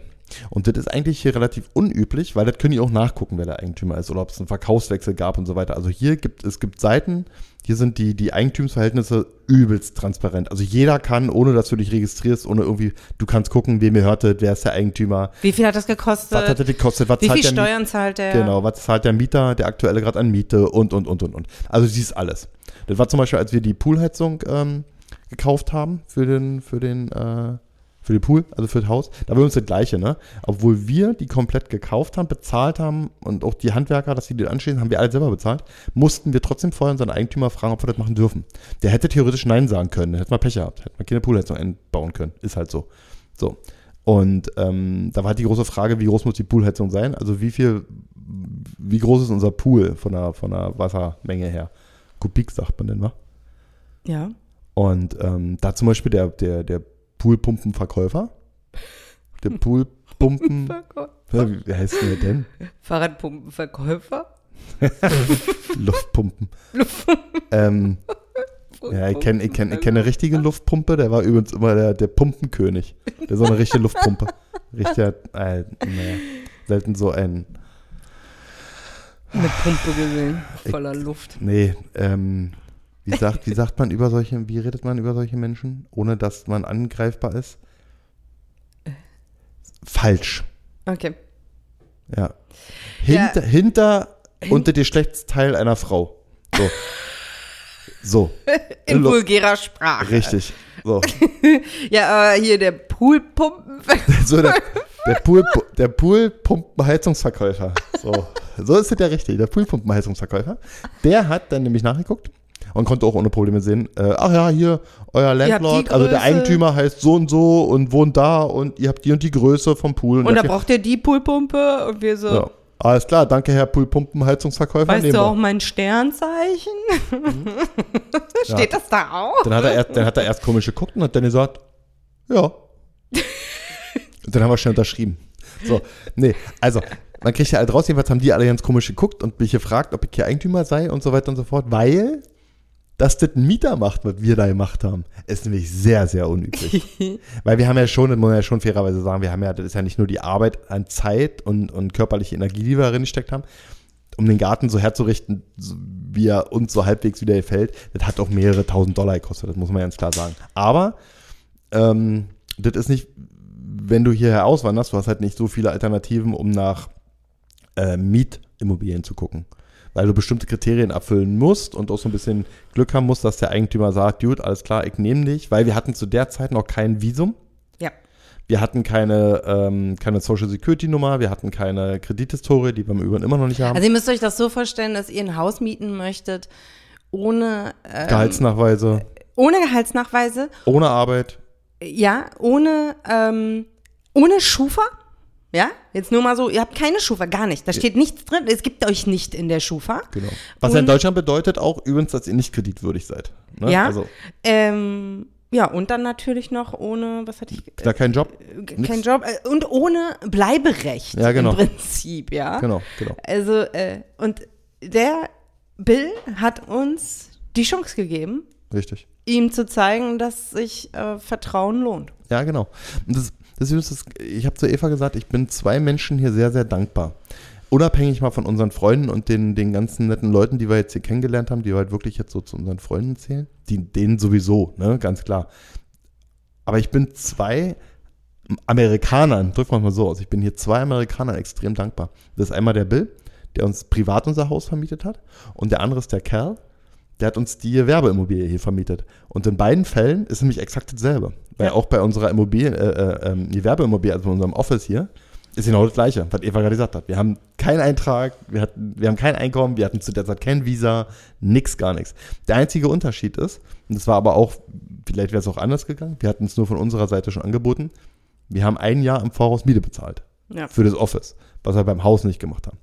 Und das ist eigentlich hier relativ unüblich, weil das können die auch nachgucken, wer der Eigentümer ist oder ob es einen Verkaufswechsel gab und so weiter. Also hier gibt es gibt Seiten, hier sind die, die Eigentumsverhältnisse übelst transparent. Also jeder kann, ohne dass du dich registrierst, ohne irgendwie, du kannst gucken, wem gehört das, wer ist der Eigentümer, Wie viel hat das gekostet? was hat das gekostet, was Wie viel Steuern zahlt der? Genau, was zahlt der Mieter, der aktuelle gerade an Miete und, und, und, und, und. Also siehst alles. Das war zum Beispiel, als wir die Poolheizung ähm, gekauft haben für den, für den, äh, für den Pool, also für das Haus. Da war uns das Gleiche, ne? Obwohl wir die komplett gekauft haben, bezahlt haben und auch die Handwerker, dass sie die anschließen, haben wir alle selber bezahlt, mussten wir trotzdem vorher unseren Eigentümer fragen, ob wir das machen dürfen. Der hätte theoretisch Nein sagen können, hätte mal Pech gehabt, hätte man keine Poolheizung einbauen können. Ist halt so. So. Und ähm, da war halt die große Frage, wie groß muss die Poolheizung sein? Also wie viel, wie groß ist unser Pool von der, von der Wassermenge her? Kubik sagt man denn, wa? Ja. Und ähm, da zum Beispiel der, der, der Poolpumpenverkäufer, der Poolpumpen, wie heißt der denn? Fahrradpumpenverkäufer? [LAUGHS] Luftpumpen. ähm, ja, ich kenne ich kenn, ich kenn eine richtige Luftpumpe, der war übrigens immer der, der Pumpenkönig. Der so eine richtige Luftpumpe. Richtiger, äh, naja, selten so ein, Eine Pumpe gesehen, voller Luft. nee, ähm, wie sagt, wie sagt man über solche, wie redet man über solche Menschen, ohne dass man angreifbar ist? Falsch. Okay. Ja. Hinter, hinter unter dem Geschlechtsteil einer Frau. So. So. [LAUGHS] In Lu- vulgärer Sprache. Richtig. So. [LAUGHS] Ja, aber hier der Poolpumpenverkäufer. [LAUGHS] so der, der Pool, der Poolpumpenheizungsverkäufer. So. so ist es ja richtig. Der Poolpumpenheizungsverkäufer. Der hat dann nämlich nachgeguckt und konnte auch ohne Probleme sehen, äh, ach ja, hier, euer Landlord, also der. Eigentümer heißt so und so und wohnt da und ihr habt die und die Größe vom Pool. Und da dafür- braucht ihr die Poolpumpe und wir so, ja. Alles klar, danke Herr Poolpumpenheizungsverkäufer. weißt nehmen du wir. auch mein Sternzeichen? [LAUGHS] Steht das da auch? Dann hat er erst, dann hat er erst komisch geguckt und hat dann gesagt, ja. Und [LAUGHS] dann haben wir schnell unterschrieben. So, nee, also, man kriegt ja alle draus, jedenfalls haben die alle ganz komisch geguckt und mich gefragt, ob ich hier Eigentümer sei und so weiter und so fort, weil dass das ein Mieter macht, was wir da gemacht haben, ist nämlich sehr, sehr unüblich. [LAUGHS] weil wir haben ja schon, das muss man ja schon fairerweise sagen, wir haben ja, das ist ja nicht nur die Arbeit an Zeit und, und körperliche Energie, die wir darin gesteckt haben, um den Garten so herzurichten, wie er uns so halbwegs wieder gefällt, das hat auch mehrere tausend Dollar gekostet, das muss man ganz klar sagen. Aber ähm, das ist nicht, wenn du hierher auswanderst, du hast halt nicht so viele Alternativen, um nach äh, Mietimmobilien zu gucken. Weil du bestimmte Kriterien erfüllen musst und auch so ein bisschen Glück haben musst, dass der Eigentümer sagt, gut, alles klar, ich nehme dich, weil wir hatten zu der Zeit noch kein Visum. Ja. Wir hatten keine, ähm, keine Social Security Nummer, wir hatten keine Kredithistorie, die wir im Übrigen immer noch nicht haben. Also ihr müsst euch das so vorstellen, dass ihr ein Haus mieten möchtet ohne, ähm, Gehaltsnachweise, ohne Gehaltsnachweise, ohne Arbeit. ja, ohne, ähm, ohne Schufa. Ja, jetzt nur mal so, ihr habt keine Schufa, gar nicht. Da steht nichts drin, es gibt euch nicht in der Schufa. Genau. Was ja in Deutschland bedeutet auch übrigens, dass ihr nicht kreditwürdig seid. Ne? Ja. Also Ähm, ja, und dann natürlich noch ohne, was hatte ich? da kein Job. Äh, nix. Kein Job äh, und ohne Bleiberecht Ja, genau. im Prinzip, ja. Genau, genau. Also, äh, und der Bill hat uns die Chance gegeben, Richtig. ihm zu zeigen, dass sich äh, Vertrauen lohnt. Ja, genau. Und das, das ist, ich habe zu Eva gesagt, ich bin zwei Menschen hier sehr, sehr dankbar. Unabhängig mal von unseren Freunden und den, den ganzen netten Leuten, die wir jetzt hier kennengelernt haben, die wir halt wirklich jetzt so zu unseren Freunden zählen. Die, denen sowieso, ne, ganz klar. Aber ich bin zwei Amerikanern, drücken wir mal so aus, ich bin hier zwei Amerikanern extrem dankbar. Das ist einmal der Bill, der uns privat unser Haus vermietet hat. Und der andere ist der Kerl, der hat uns die Werbeimmobilie hier vermietet. Und in beiden Fällen ist nämlich exakt dasselbe. Weil Ja. auch bei unserer Immobilie, äh, äh, ähm, die Werbeimmobilie, also bei unserem Office hier, ist genau das Gleiche, was Eva gerade gesagt hat. Wir haben keinen Eintrag, wir, hatten, wir haben kein Einkommen, wir hatten zu der Zeit kein Visa, nix, gar nichts. Der einzige Unterschied ist, und das war aber auch, vielleicht wäre es auch anders gegangen, wir hatten es nur von unserer Seite schon angeboten, wir haben ein Jahr im Voraus Miete bezahlt Ja. für das Office, was wir beim Haus nicht gemacht haben.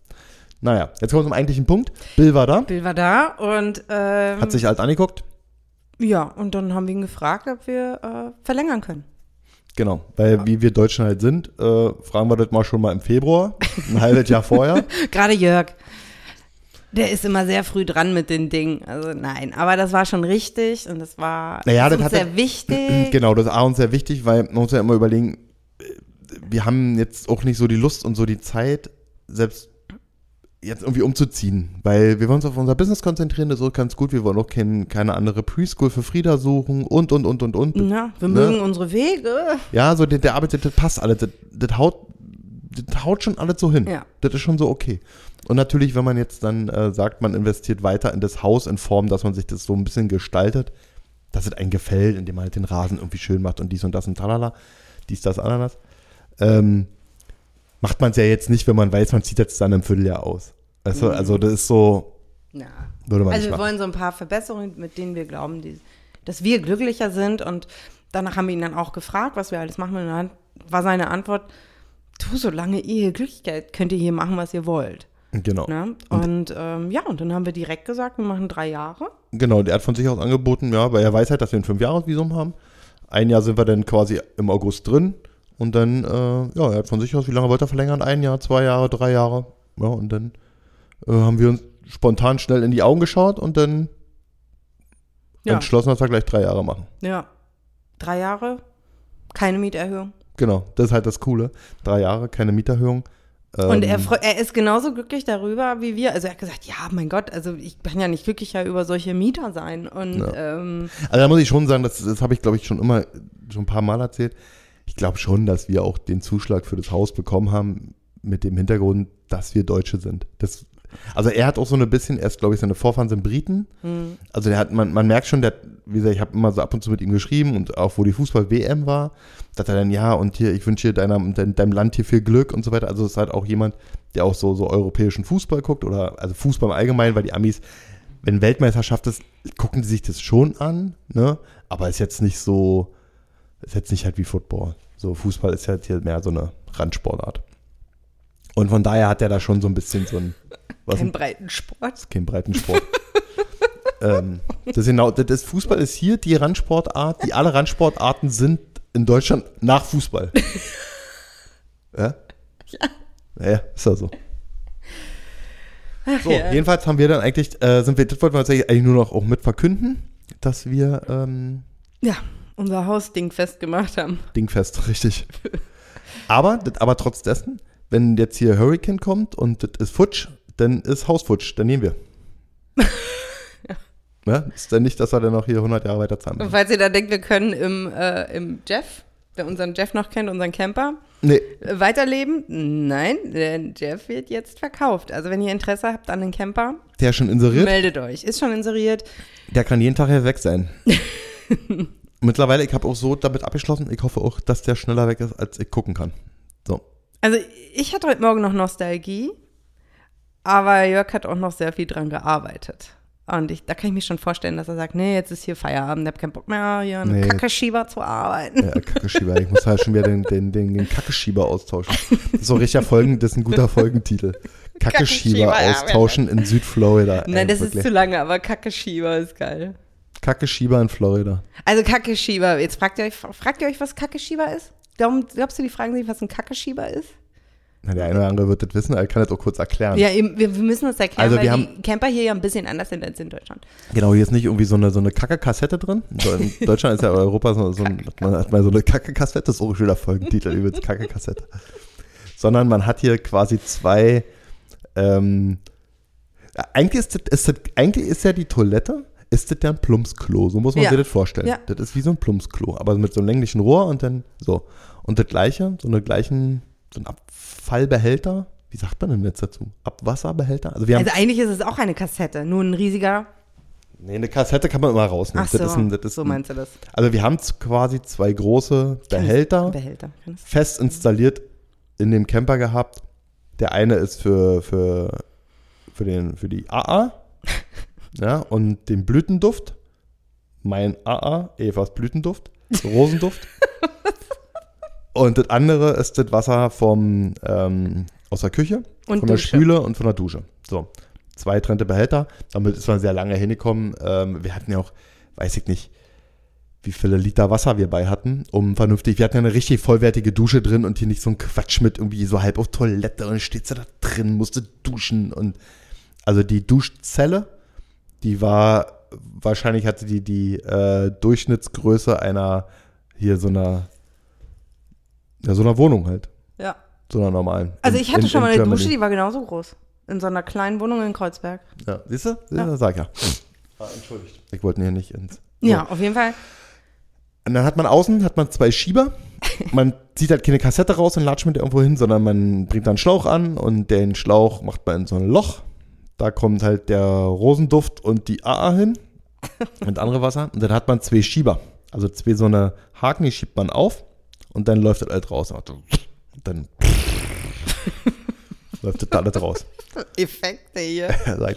Naja, jetzt kommen wir zum eigentlichen Punkt. Bill war da, Bill war da und ähm, hat sich alles angeguckt. ja, und dann haben wir ihn gefragt, ob wir äh, verlängern können. Genau, weil wie wir Deutschen halt sind, äh, fragen wir das mal schon mal im Februar, ein halbes Jahr vorher. [LAUGHS] Gerade Jörg. Der ist immer sehr früh dran mit den Dingen. Also nein, aber das war schon richtig und das war Naja, das uns sehr er- wichtig. [CLEARS THROAT] Genau, das ist A uns sehr wichtig, weil man muss ja immer überlegen, äh, wir haben jetzt auch nicht so die Lust und so die Zeit, selbst jetzt irgendwie umzuziehen, weil wir wollen uns auf unser Business konzentrieren, das ist auch ganz gut, wir wollen auch kein, keine andere Preschool für Frieda suchen und, und, und, und, und. Ja, wir Ne? mögen unsere Wege. Ja, so der, der arbeitet, das passt alles, das, das haut, das haut schon alles so hin. Ja. Das ist schon so okay. Und natürlich, wenn man jetzt dann äh, sagt, man investiert weiter in das Haus in Form, dass man sich das so ein bisschen gestaltet, dass es einem gefällt, indem man halt den Rasen irgendwie schön macht und dies und das und talala, dies, das, ananas, ähm, macht man es ja jetzt nicht, wenn man weiß, man zieht jetzt dann im Vierteljahr aus. Weißt du, also das ist so, Ja. würde man Also nicht wir machen. wollen so ein paar Verbesserungen, mit denen wir glauben, die, dass wir glücklicher sind. Und danach haben wir ihn dann auch gefragt, was wir alles machen. Und dann war seine Antwort, du, solange ihr glücklich seid, könnt ihr hier machen, was ihr wollt. Genau. Ne? Und ähm, ja, und dann haben wir direkt gesagt, wir machen drei Jahre. Genau, der hat von sich aus angeboten, ja, weil er weiß halt, dass wir ein Fünf-Jahres-Visum haben. Ein Jahr sind wir dann quasi im August drin und dann, äh, ja, er hat von sich aus, wie lange wollte er verlängern? Ein Jahr, zwei Jahre, drei Jahre. Ja, und dann äh, haben wir uns spontan schnell in die Augen geschaut und dann Ja. entschlossen, dass wir gleich drei Jahre machen. Ja. Drei Jahre, keine Mieterhöhung. Genau, das ist halt das Coole. Drei Jahre, keine Mieterhöhung. Und er, Ähm, er ist genauso glücklich darüber wie wir. Also er hat gesagt, ja, mein Gott, also ich kann ja nicht glücklicher über solche Mieter sein. Und ähm, Also da muss ich schon sagen, das, das habe ich, glaube ich, schon immer, schon ein paar Mal erzählt. Ich glaube schon, dass wir auch den Zuschlag für das Haus bekommen haben mit dem Hintergrund, dass wir Deutsche sind. Das, also er hat auch so ein bisschen, er ist, glaube ich, seine Vorfahren sind Briten. Also der hat, man, man merkt schon, der, wie gesagt, ich habe immer so ab und zu mit ihm geschrieben und auch wo die Fußball-WM war, dass er dann, ja, und hier, ich wünsche dir deiner, dein, deinem Land hier viel Glück und so weiter. Also es ist halt auch jemand, der auch so, so europäischen Fußball guckt oder also Fußball im Allgemeinen, weil die Amis, wenn Weltmeisterschaft ist, gucken die sich das schon an, ne? Aber ist jetzt nicht so, ist jetzt nicht halt wie Football. So Fußball ist halt hier mehr so eine Randsportart. Und von daher hat er da schon so ein bisschen so ein, was kein breiten Sport. kein Breitensport. [LAUGHS] ähm, das ist genau, das Fußball ist hier die Randsportart, die alle Randsportarten sind in Deutschland nach Fußball. [LAUGHS] ja? Ja, ja, ist ja so. So, ja. jedenfalls haben wir dann eigentlich, äh, sind wir, das wollten wir uns eigentlich nur noch auch mit verkünden, dass wir ähm, Ja, unser Hausding festgemacht haben. dingfest, [LAUGHS] richtig. Aber, aber trotz dessen, wenn jetzt hier Hurricane kommt und das ist futsch, dann ist Hausfutsch, dann nehmen wir. [LAUGHS] Ne? Ist dann nicht, dass wir dann noch hier 100 Jahre weiter zahlen Und müssen. falls ihr da denkt, wir können im, äh, im Jeff, wer unseren Jeff noch kennt, unseren Camper, Nee, äh, weiterleben, nein, der Jeff wird jetzt verkauft. Also wenn ihr Interesse habt an den Camper, der ist schon inseriert, meldet euch. Ist schon inseriert. der kann jeden Tag hier weg sein. [LAUGHS] Mittlerweile, ich habe auch so damit abgeschlossen, ich hoffe auch, dass der schneller weg ist, als ich gucken kann. So. Also ich hatte heute Morgen noch Nostalgie, aber Jörg hat auch noch sehr viel dran gearbeitet. Und ich, da kann ich mir schon vorstellen, dass er sagt, nee, jetzt ist hier Feierabend, ich habe keinen Bock mehr, hier einen Nee. Kackeschieber zu arbeiten. Ja, Kackeschieber. Ich muss halt schon wieder den, den, den, den Kackeschieber austauschen. Das ist Folgen, das ist ein guter Folgentitel. Kackeschieber Kackeschieber, ja, austauschen in Südflorida. Nein, Ey, das wirklich. ist zu lange, aber Kackeschieber ist geil. Kackeschieber in Florida. Also Kackeschieber, jetzt fragt ihr euch, fragt ihr euch, was Kackeschieber ist? Glaub, glaubst du, die fragen sich, was ein Kackeschieber ist? Na, der eine oder andere wird das wissen, aber ich kann das auch kurz erklären. Ja, eben, wir, wir müssen uns erklären, Also weil wir die Camper hier ja ein bisschen anders sind als in Deutschland. Genau, hier ist nicht irgendwie so eine, so eine Kacke-Kassette drin. In [LAUGHS] Deutschland ist ja Europa so, so ein, hat man hat mal so eine Kacke-Kassette, das ist auch ein schöner Folgentitel, übrigens [LAUGHS] Kacke-Kassette. Sondern man hat hier quasi zwei, ähm, eigentlich ist, das, ist das, eigentlich ist ja die Toilette, ist das ja ein Plumpsklo, so muss man Ja. sich das vorstellen. Ja. Das ist wie so ein Plumpsklo, aber mit so einem länglichen Rohr und dann so. Und das gleiche, so eine gleichen, so ein Abfallbehälter, wie sagt man denn jetzt dazu? Abwasserbehälter? Also wir haben Also eigentlich ist es auch eine Kassette, nur ein riesiger. Nee, eine Kassette kann man immer rausnehmen. Ach so, das ist ein, das ist so ein, meinst du das? Also wir haben quasi zwei große Behälter Behälter. Fest installiert in dem Camper gehabt. Der eine ist für, für, für, den, für die AA [LAUGHS] ja, und den Blütenduft. Mein AA, Evas Blütenduft, Rosenduft. [LAUGHS] und das andere ist das Wasser vom, ähm, aus der Küche, Und von der Dusche. Spüle und von der Dusche. So, zwei trennte Behälter. Damit ist man sehr lange hingekommen. Ähm, wir hatten ja auch, weiß ich nicht, wie viele Liter Wasser wir bei hatten, um vernünftig, wir hatten ja eine richtig vollwertige Dusche drin und hier nicht so ein Quatsch mit irgendwie so halb auf Toilette und dann steht sie da drin, musste duschen und also die Duschzelle, die war, wahrscheinlich hatte die die äh, Durchschnittsgröße einer, hier so einer, ja so einer Wohnung halt, Ja. so einer normalen. Also In- ich hatte in- schon mal in eine Germany. Dusche, die war genauso groß. In so einer kleinen Wohnung in Kreuzberg. Ja, siehst du? Ja. Sag ja. Ah, entschuldigt. Ich wollte hier nicht ins. Ja, auf jeden Fall. Und dann hat man außen hat man zwei Schieber. Man [LAUGHS] zieht halt keine Kassette raus und latscht mit der irgendwo hin, sondern man bringt da einen Schlauch an und den Schlauch macht man in so ein Loch. Da kommt halt der Rosenduft und die AA hin [LAUGHS] und andere Wasser. Und dann hat man zwei Schieber. Also zwei so eine Haken, die schiebt man auf und dann läuft das halt raus. Und dann [LAUGHS] läuft das alles raus. Effekte hier. [LAUGHS] Ihr.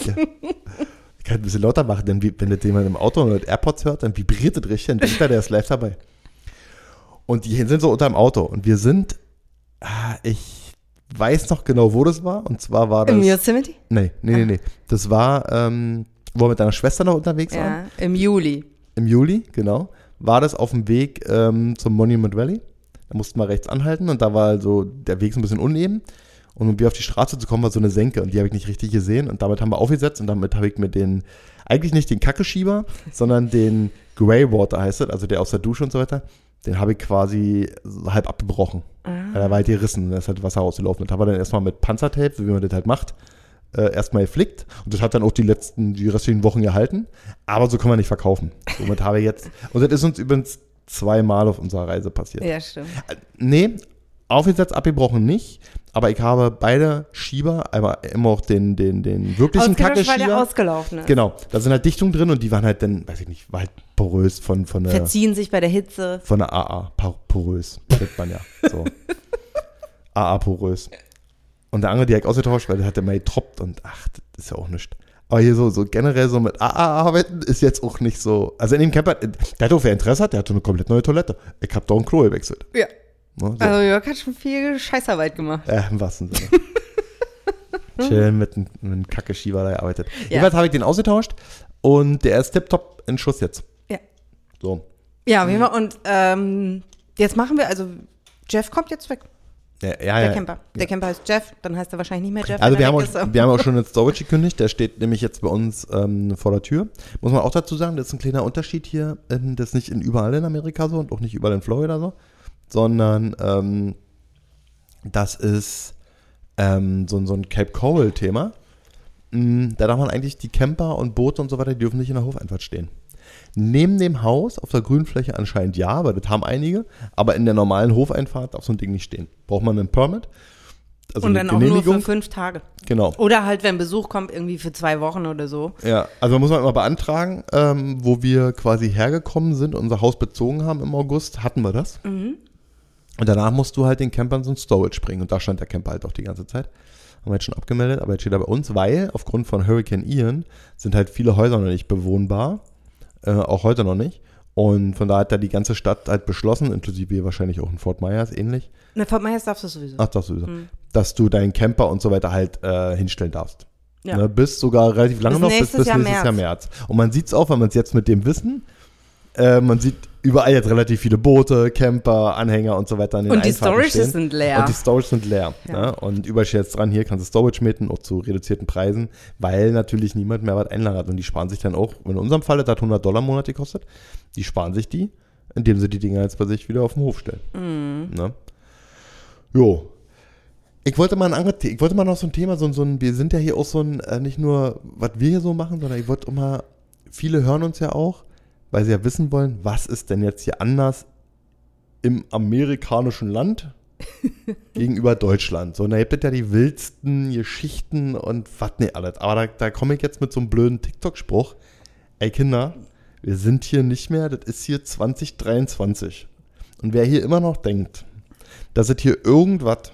Ich kann ein bisschen lauter machen, denn wenn das jemand im Auto oder mit AirPods hört, dann vibriert das richtig, dann denkt er, der ist live dabei. Und die sind so unter dem Auto und wir sind, ah, ich weiß noch genau, wo das war. Und zwar war das. Im Yosemite? Nee, nee, nee, nee. Das war, ähm, wo wir mit deiner Schwester noch unterwegs waren. Ja, im Juli. Im Juli, genau. War das auf dem Weg ähm, zum Monument Valley. Da mussten wir rechts anhalten und da war also der Weg so ein bisschen uneben. Und um wieder auf die Straße zu kommen, war so eine Senke und die habe ich nicht richtig gesehen. Und damit haben wir aufgesetzt und damit habe ich mir den, eigentlich nicht den Kackeschieber, [LAUGHS] sondern den Greywater heißt es, also der aus der Dusche und so weiter, den habe ich quasi halb abgebrochen. Weil er war halt gerissen und da ist halt Wasser rausgelaufen. Das haben wir dann erstmal mit Panzertape, so wie man das halt macht, äh, erstmal geflickt. Und das hat dann auch die letzten, die restlichen Wochen gehalten. Aber so kann man nicht verkaufen. Somit habe ich jetzt, und das ist uns übrigens zweimal auf unserer Reise passiert. Ja, stimmt. Äh, Nee, aufgesetzt, abgebrochen nicht. Aber ich habe beide Schieber, einmal immer auch den, den, den wirklichen Ausgelöscht, weil der Kackeschieber. ausgelaufen ist. Genau, da sind halt Dichtungen drin und die waren halt dann, weiß ich nicht, war halt porös von, von der, Verziehen sich bei der Hitze. von der AA, porös, nennt man ja. So. [LAUGHS] AA porös. Und der andere direkt ausgetauscht, weil der hat der mal getroppt und ach, das ist ja auch nichts. Aber hier so, so generell so mit AA arbeiten ist jetzt auch nicht so. Also in dem Camper, der hat auch wer Interesse hat, der hat so eine komplett neue Toilette. Ich habe da ein Klo gewechselt. Ja. Ne, so. Also Jörg hat schon viel Scheißarbeit gemacht. Äh, im wahrsten Sinne. [LAUGHS] Schön mit einem, Kacke-Schieber da gearbeitet. Ja. Jedenfalls habe ich den ausgetauscht und der ist tipptopp in Schuss jetzt. Ja. So. Ja, jeden Fall. Und ähm, jetzt machen wir, also Jeff kommt jetzt weg. Ja, ja, Der ja. Camper. Der Camper heißt Jeff, dann heißt er wahrscheinlich nicht mehr Jeff. Also wir haben, auch, wir haben auch schon [LAUGHS] den Storage gekündigt, der steht nämlich jetzt bei uns ähm, vor der Tür. Muss man auch dazu sagen, das ist ein kleiner Unterschied hier, das ist nicht in überall in Amerika so und auch nicht überall in Florida so, sondern ähm, das ist ähm, so, so ein Cape Coral-Thema. Mm, Da darf man eigentlich die Camper und Boote und so weiter, die dürfen nicht in der Hofeinfahrt stehen. Neben dem Haus auf der Grünfläche anscheinend ja, weil das haben einige, aber in der normalen Hofeinfahrt darf so ein Ding nicht stehen. Braucht man einen Permit. Also Und dann auch nur für fünf Tage. Genau. Oder halt, wenn Besuch kommt, irgendwie für zwei Wochen oder so. Ja, also muss man immer beantragen, ähm, wo wir quasi hergekommen sind, unser Haus bezogen haben im August, hatten wir das. Mhm. Und danach musst du halt den Camper in so ein Storage bringen. Und da stand der Camper halt auch die ganze Zeit. Haben wir jetzt schon abgemeldet, aber jetzt steht er bei uns, weil aufgrund von Hurricane Ian sind halt viele Häuser noch nicht bewohnbar. Äh, auch heute noch nicht. Und von daher hat da die ganze Stadt halt beschlossen, inklusive wahrscheinlich auch in Fort Myers ähnlich. Ne, Fort Myers darfst du sowieso. Ach, das sowieso. Hm. Dass du deinen Camper und so weiter halt äh, hinstellen darfst. Ja. Ne, bis sogar relativ lange Bis noch, bis, nächstes bis Jahr nächstes März. Jahr März. Und man sieht es auch, wenn man es jetzt mit dem Wissen, äh, man sieht überall jetzt relativ viele Boote, Camper, Anhänger und so weiter an den Und die Storages stehen. sind leer. Und die Storages sind leer. Ja. Ne? Und überall steht jetzt dran, hier kannst du Storage mieten, auch zu reduzierten Preisen, weil natürlich niemand mehr was einlagert. Und die sparen sich dann auch, in unserem Fall, das hat 100 Dollar im Monat gekostet, die sparen sich die, indem sie die Dinger jetzt bei sich wieder auf den Hof stellen. Mhm. Ne? Jo. Ich wollte mal ein anderes ich wollte mal noch so ein Thema, so, ein- so ein, wir sind ja hier auch so ein, äh, nicht nur, was wir hier so machen, sondern ich wollte mal, viele hören uns ja auch, weil sie ja wissen wollen, was ist denn jetzt hier anders im amerikanischen Land [LAUGHS] gegenüber Deutschland. So, und da gibt es ja die wildsten Geschichten und was nicht alles. Aber da, da komme ich jetzt mit so einem blöden TikTok-Spruch. Ey Kinder, wir sind hier nicht mehr, das ist hier 2023. Und wer hier immer noch denkt, dass es hier irgendwas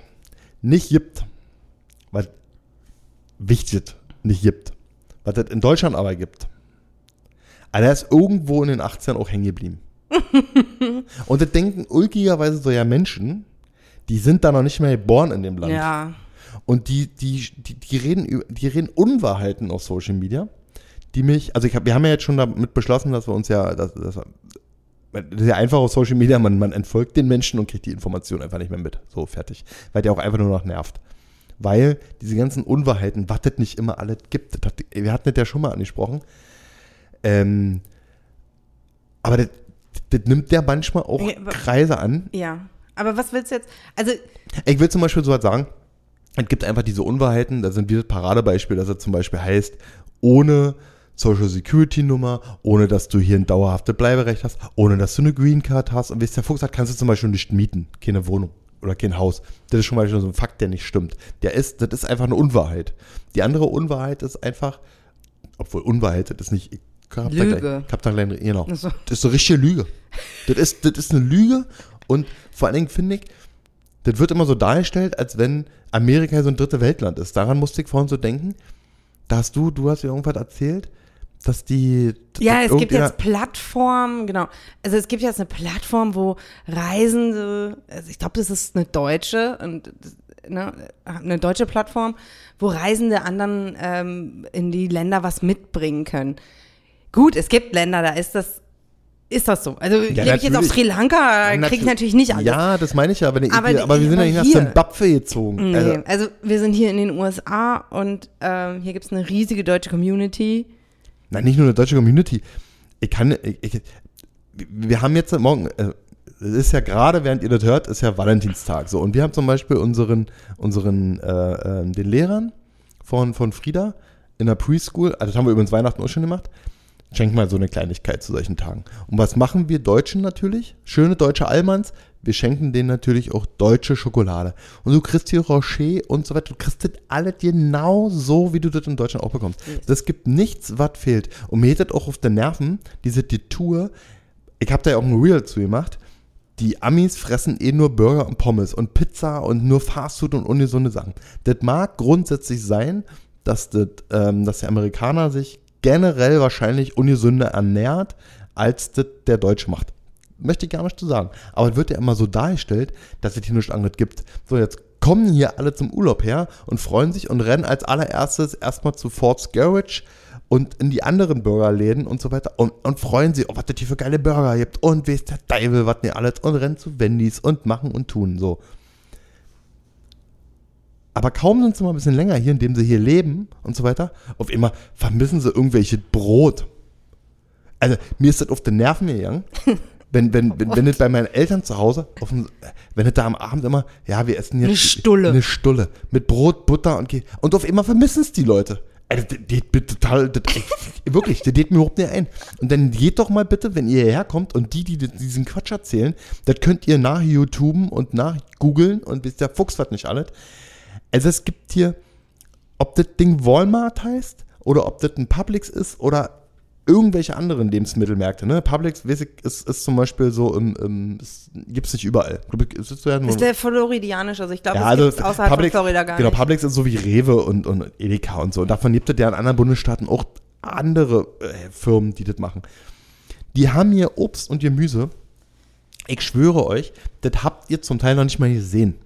nicht gibt, was wichtig nicht gibt, was es in Deutschland aber gibt, aber der ist irgendwo in den 18 auch hängen geblieben. [LAUGHS] Und das denken ulkigerweise so ja Menschen, die sind da noch nicht mehr geboren in dem Land. Ja. Und die, die, die, die, reden, die reden Unwahrheiten auf Social Media, die mich, also ich hab, wir haben ja jetzt schon damit beschlossen, dass wir uns ja, das, das, das ist ja einfach auf Social Media, man, man entfolgt den Menschen und kriegt die Information einfach nicht mehr mit. So, fertig. Weil der auch einfach nur noch nervt. Weil diese ganzen Unwahrheiten, was es nicht immer alles gibt, das, wir hatten das ja schon mal angesprochen. Ähm, aber das, das nimmt der manchmal auch Ja, Kreise an, Ja. Aber was willst du jetzt? Also, ich will zum Beispiel so was sagen, es gibt einfach diese Unwahrheiten, da sind wir das Paradebeispiel, dass es zum Beispiel heißt, ohne Social Security Nummer, ohne dass du hier ein dauerhaftes Bleiberecht hast, ohne dass du eine Green Card hast und wie es der Fuchs hat, kannst du zum Beispiel nicht mieten, keine Wohnung oder kein Haus. Das ist schon mal so ein Fakt, der nicht stimmt. Der ist, das ist einfach eine Unwahrheit. Die andere Unwahrheit ist einfach, obwohl Unwahrheit, das ist nicht, da Lüge. gleich, genau. So. Das ist eine richtige Lüge. Das ist, das ist eine Lüge und vor allen Dingen finde ich, das wird immer so dargestellt, als wenn Amerika so ein dritte Weltland ist. Daran musste ich vorhin so denken. Da hast du, du hast ja irgendwas erzählt, dass die. ja, dass es gibt jetzt Plattformen, genau. Also es gibt jetzt eine Plattform, wo Reisende, also ich glaube, das ist eine deutsche, und, ne, eine deutsche Plattform, wo Reisende anderen ähm, in die Länder was mitbringen können. Gut, es gibt Länder, da ist das, ist das so. Also Ja, lebe ich jetzt auf. Sri Lanka, kriege ich natür- natürlich nicht alles. Ja, das meine ich ja, aber, ich, Aber- aber wir sind ja nicht nach Zimbabwe gezogen. Nee, Also, also wir sind hier in den USA und ähm, hier gibt es eine riesige deutsche Community. nein, nicht nur eine deutsche Community. Ich kann, ich, ich, wir haben jetzt morgen, äh, es ist ja gerade, während ihr das hört, ist ja Valentinstag. So, und wir haben zum Beispiel unseren, unseren, äh, äh, den Lehrern von, von Frieda in der Preschool, also das haben wir übrigens Weihnachten auch schon gemacht, schenkt mal so eine Kleinigkeit zu solchen Tagen. Und was machen wir Deutschen natürlich? Schöne deutsche Allmanns. Wir schenken denen natürlich auch deutsche Schokolade. Und du kriegst hier Rocher und so weiter. Du kriegst das alles genau so, wie du das in Deutschland auch bekommst. Das gibt nichts, was fehlt. Und mir geht das auch auf den Nerven, diese die Tour. Ich habe da ja auch ein Reel zu gemacht. Die Amis fressen eh nur Burger und Pommes und Pizza und nur Fastfood und ungesunde Sachen. Das mag grundsätzlich sein, dass, das, ähm, dass der Amerikaner sich generell wahrscheinlich ungesünder ernährt, als das der Deutsche macht. Möchte ich gar nicht zu sagen. Aber es wird ja immer so dargestellt, dass es hier nichts anderes gibt. So, jetzt kommen hier alle zum Urlaub her und freuen sich und rennen als allererstes erstmal zu Ford's Garage und in die anderen Burgerläden und so weiter und, und freuen sich, oh, was das hier für geile Burger gibt und wie ist der Teufel, was nicht alles und rennen zu Wendy's und machen und tun so. Aber kaum sind sie mal ein bisschen länger hier, indem sie hier leben und so weiter, auf immer vermissen sie irgendwelche Brot. Also mir ist das auf den Nerven gegangen. [LAUGHS] Wenn, wenn, wenn, wenn es bei meinen Eltern zu Hause, dem, wenn es da am Abend immer, ja, wir essen jetzt Eine Stulle. eine Stulle mit Brot, Butter und. Und auf immer vermissen es die Leute. Also, das geht total, das, [LAUGHS] wirklich, das geht mir überhaupt nicht ein. Und dann geht doch mal bitte, wenn ihr hierher kommt und die, die diesen Quatsch erzählen, das könnt ihr nach YouTuben und nach googeln und wisst der Fuchs was nicht alles. Also es gibt hier, ob das Ding Walmart heißt oder ob das ein Publix ist oder irgendwelche anderen Lebensmittelmärkte. Ne? Publix weiß ich, ist, ist zum Beispiel so, im, im, gibt es nicht überall. Ist, ist, Ist der floridianisch? Also ich glaube, ja, es also außerhalb Publix, von Florida gar genau, nicht. Publix ist so wie Rewe und, und Edeka und so. Und davon gibt es ja in anderen Bundesstaaten auch andere äh, Firmen, die das machen. Die haben hier Obst und Gemüse. Ich schwöre euch, das habt ihr zum Teil noch nicht mal gesehen.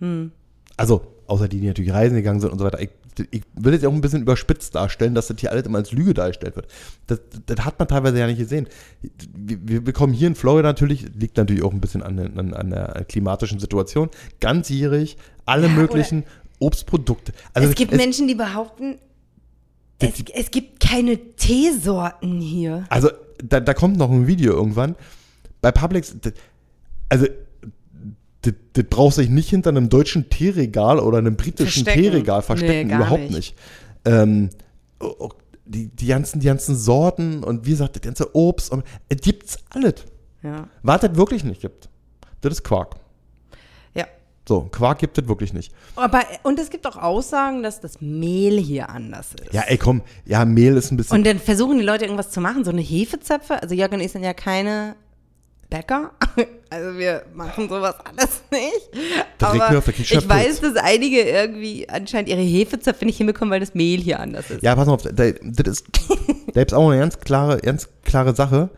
Hm. Also, außer die, die natürlich reisen gegangen sind und so weiter. Ich, ich will ja auch ein bisschen überspitzt darstellen, dass das hier alles immer als Lüge dargestellt wird. Das, das hat man teilweise ja nicht gesehen. Wir, wir kommen hier in Florida natürlich, liegt natürlich auch ein bisschen an, der- an, an der klimatischen Situation, ganzjährig, alle Ja, möglichen Obstprodukte. Also es gibt Menschen, die behaupten, es, es gibt keine Teesorten hier. Also, da, da kommt noch ein Video irgendwann. Bei Publix, also, das das braucht sich nicht hinter einem deutschen Teeregal oder einem britischen Verstecken. Teeregal verstecken, Nee, überhaupt nicht. nicht. Ähm, oh, oh, die, die, ganzen, die ganzen Sorten und wie gesagt, das ganze Obst, und, es gibt's alles. Ja. Was es wirklich nicht gibt, das ist Quark. ja. So, Quark gibt es wirklich nicht. Aber, und es gibt auch Aussagen, dass das Mehl hier anders ist. Ja, ey, komm, ja, Mehl ist ein bisschen. Und dann versuchen die Leute irgendwas zu machen, so eine Hefezöpfe. Also Jörg und ich sind ja keine Bäcker. [LAUGHS] Also wir machen sowas alles nicht. Das regt Aber ich weiß, dass einige irgendwie anscheinend ihre Hefezöpfe nicht hinbekommen, weil das Mehl hier anders ist. Ja, pass mal auf, da, das ist, [LAUGHS] da ist auch eine ganz klare, ganz klare Sache.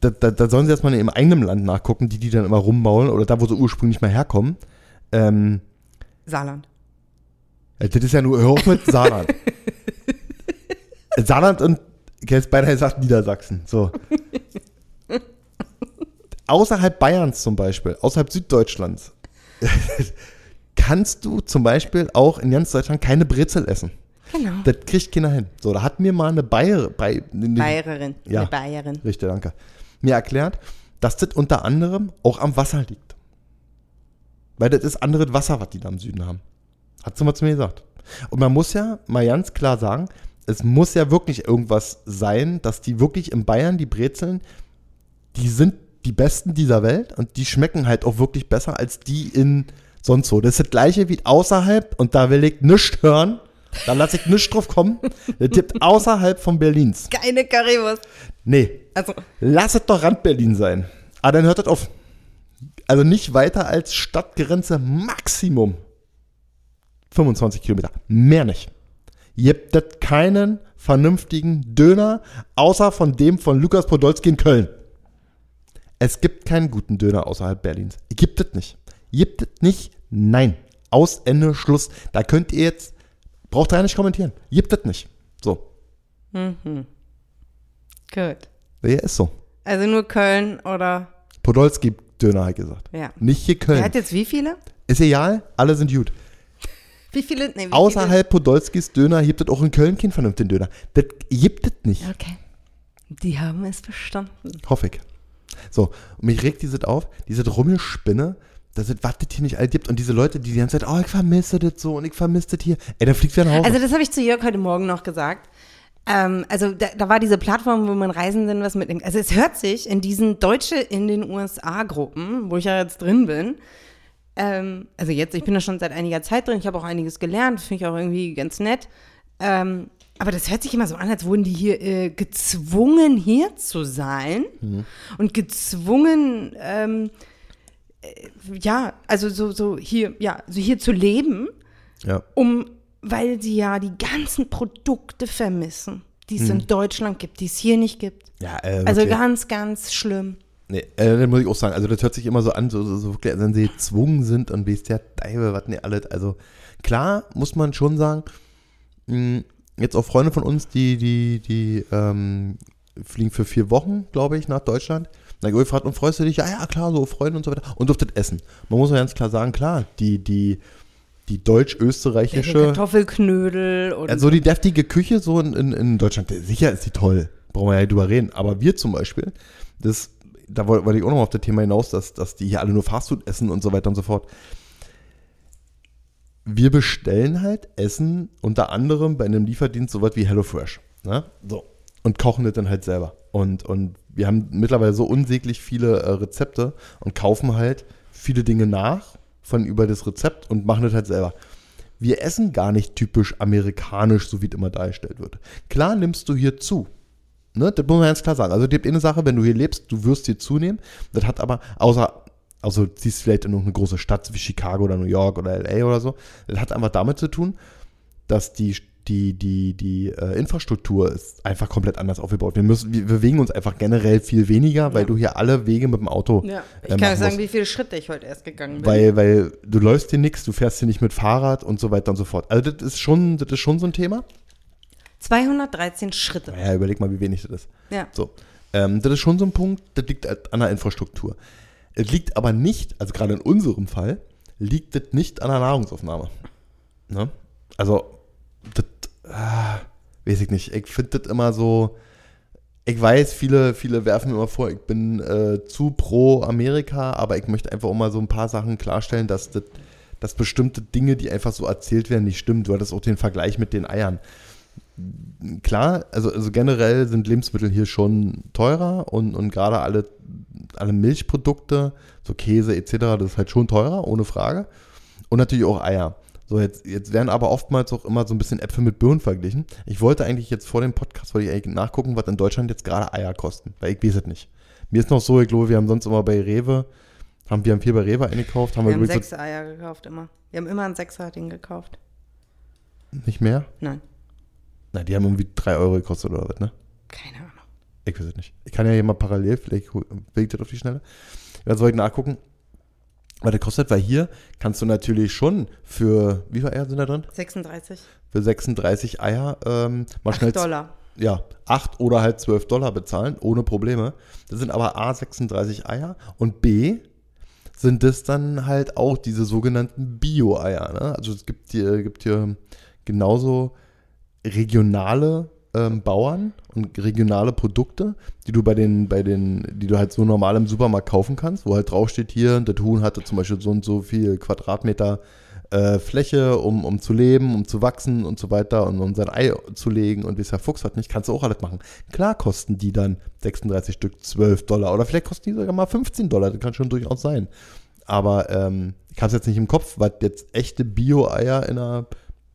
Da, da, da sollen sie erstmal in ihrem eigenen Land nachgucken, die die dann immer rummaulen oder da, wo sie ursprünglich mal herkommen. Ähm, Saarland. ja, das ist ja nur, hör auf mit Saarland. [LAUGHS] Saarland und, jetzt beinahe gesagt Niedersachsen, so. Außerhalb Bayerns zum Beispiel, außerhalb Süddeutschlands, [LAUGHS] kannst du zum Beispiel auch in ganz Deutschland keine Brezel essen. Genau. Das kriegt keiner hin. So, da hat mir mal eine Bayer, bei, eine, Bayerin. Ja. Eine Bayerin. Richtig, danke. Mir erklärt, dass das unter anderem auch am Wasser liegt. Weil das ist anderes Wasser, was die da im Süden haben. Hat sie mal zu mir gesagt. Und man muss ja mal ganz klar sagen, es muss ja wirklich irgendwas sein, dass die wirklich in Bayern, die Brezeln, die sind die besten dieser Welt und die schmecken halt auch wirklich besser als die in sonst so. Das ist das gleiche wie außerhalb und da will ich nichts hören. Da lasse ich nichts drauf kommen. Das gibt außerhalb von Berlins. Keine Currywurst. Nee, Also, Lass es doch Rand Berlin sein. Aber dann hört das auf. Also nicht weiter als Stadtgrenze Maximum 25 Kilometer. Mehr nicht. Gibt es keinen vernünftigen Döner, außer von dem von Lukas Podolski in Köln. Es gibt keinen guten Döner außerhalb Berlins. Gibt es nicht. Gibt es nicht? Nein. Aus, Ende, Schluss. Da könnt ihr jetzt, braucht ihr ja nicht kommentieren. Gibt es nicht. So. gut. Ja, ist so. Also nur Köln oder, Podolski Döner, hat gesagt. ja. Nicht hier Er Köln. hat jetzt wie viele? Ist egal, alle sind gut. [LAUGHS] Wie viele? Nee, wie Außerhalb Podolskis Döner gibt es auch in Köln keinen vernünftigen Döner. Das gibt es nicht. Viele? Okay. Die haben es verstanden. Hoffe ich. So, und mich regt dieses auf, diese Rummelspinne, dass es was das hier nicht all gibt. Und diese Leute, die die ganze Zeit, oh, ich vermisse das so und ich vermisse das hier. Ey, fliegst du ja nach Hause. Also das habe ich zu Jörg heute Morgen noch gesagt. Ähm, also da, da war diese Plattform, wo man Reisenden was mitnimmt. Also es hört sich in diesen Deutsche in den USA-Gruppen, wo ich ja jetzt drin bin, ähm, also jetzt, ich bin da schon seit einiger Zeit drin, ich habe auch einiges gelernt, finde ich auch irgendwie ganz nett. Ähm, aber das hört sich immer so an, als wurden die hier äh, gezwungen, hier zu sein und gezwungen, ähm, äh, ja, also so, so hier, ja, so hier zu leben ja. um, weil sie ja die ganzen Produkte vermissen, die es in Deutschland gibt, die es hier nicht gibt. ja äh, Also wirklich. ganz, ganz schlimm. Nee, äh, dann muss ich auch sagen, also das hört sich immer so an, so, so, so wirklich, als wenn sie gezwungen sind und weißt ja, Deibe, was nicht alles. Also klar muss man schon sagen, mh, jetzt auch Freunde von uns, die, die, die ähm, fliegen für vier Wochen, glaube ich, nach Deutschland. Na, ich gefragt, und freust du dich? Ja, ja, klar, so Freunde und so weiter. Und durftet essen. Man muss ja ganz klar sagen, klar, die, die, die deutsch-österreichische, Kartoffelknödel oder also die deftige Küche so in, in, in Deutschland, sicher ist die toll. Brauchen wir ja nicht drüber reden. Aber wir zum Beispiel, das, da wollte wollte ich auch noch mal auf das Thema hinaus, dass, dass die hier alle nur Fastfood essen und so weiter und so fort. Wir bestellen halt Essen unter anderem bei einem Lieferdienst sowas wie HelloFresh. Ne? So. Und kochen das dann halt selber. Und, und wir haben mittlerweile so unsäglich viele äh, Rezepte und kaufen halt viele Dinge nach von über das Rezept und machen das halt selber wir essen gar nicht typisch amerikanisch, so wie es immer dargestellt wird. Klar nimmst du hier zu. Ne, das muss man ganz klar sagen. Also, die habt eine Sache, wenn du hier lebst, du wirst hier zunehmen. Das hat aber, außer, also, ziehst vielleicht in irgendeine große Stadt wie Chicago oder New York oder LA oder so, das hat einfach damit zu tun, dass die, die, die, die äh, Infrastruktur ist einfach komplett anders aufgebaut. Wir müssen, wir bewegen uns einfach generell viel weniger, weil Ja. du hier alle Wege mit dem Auto Ja. Ich äh, kann sagen, musst. wie viele Schritte ich heute erst gegangen bin. Weil, weil du läufst hier nichts, du fährst hier nicht mit Fahrrad und so weiter und so fort. Also das ist schon, das ist schon so ein Thema. 213 Schritte. Ja, überleg mal, wie wenig das ist. Ja. So. Ähm, das ist schon so ein Punkt, das liegt halt an der Infrastruktur. Es liegt aber nicht, also gerade in unserem Fall, liegt das nicht an der Nahrungsaufnahme. Ne? Also, das, ah, weiß ich nicht. Ich finde das immer so, ich weiß, viele, viele werfen mir immer vor, ich bin äh, zu pro Amerika, aber ich möchte einfach auch mal so ein paar Sachen klarstellen, dass, das, dass bestimmte Dinge, die einfach so erzählt werden, nicht stimmen. Du hattest auch den Vergleich mit den Eiern klar, also, also generell sind Lebensmittel hier schon teurer und, und gerade alle, alle Milchprodukte, so Käse etc., das ist halt schon teurer, ohne Frage. Und natürlich auch Eier. So, jetzt, jetzt werden aber oftmals auch immer so ein bisschen Äpfel mit Birnen verglichen. Ich wollte eigentlich jetzt vor dem Podcast, wollte ich eigentlich nachgucken, was in Deutschland jetzt gerade Eier kosten, weil ich weiß es nicht. Mir ist noch so, ich glaube, wir haben sonst immer bei Rewe, haben, wir haben viel bei Rewe eingekauft, haben Wir wir, haben sechs Eier gekauft immer. Wir haben immer ein Sechser-Ding gekauft. nicht mehr. Nein, Na, die haben irgendwie 3 Euro gekostet oder was, ne? keine Ahnung. Ich weiß es nicht. Ich kann ja hier mal parallel, vielleicht will ich das auf die Schnelle. Ja, soll ich nachgucken, was der kostet, weil hier kannst du natürlich schon für, wie viel Eier sind da drin? 36? Für 36 Eier ähm, mal schnell, 8 Dollar. ja, 8 oder halt 12 Dollar bezahlen, ohne Probleme. Das sind aber A, 36 Eier und B, sind das dann halt auch diese sogenannten Bio-Eier. Ne? Also es gibt hier, gibt hier genauso regionale ähm, Bauern und regionale Produkte, die du bei den, bei den, die du halt so normal im Supermarkt kaufen kannst, wo halt draufsteht hier, das Huhn hatte zum Beispiel so und so viel Quadratmeter äh, Fläche, um, um zu leben, um zu wachsen und so weiter und um sein Ei zu legen und wie es der Fuchs hat nicht, kannst du auch alles machen. Klar kosten die dann 36 Stück 12 Dollar oder vielleicht kosten die sogar mal 15 Dollar, das kann schon durchaus sein. Aber ähm, ich habe es jetzt nicht im Kopf, was jetzt echte Bio-Eier in einer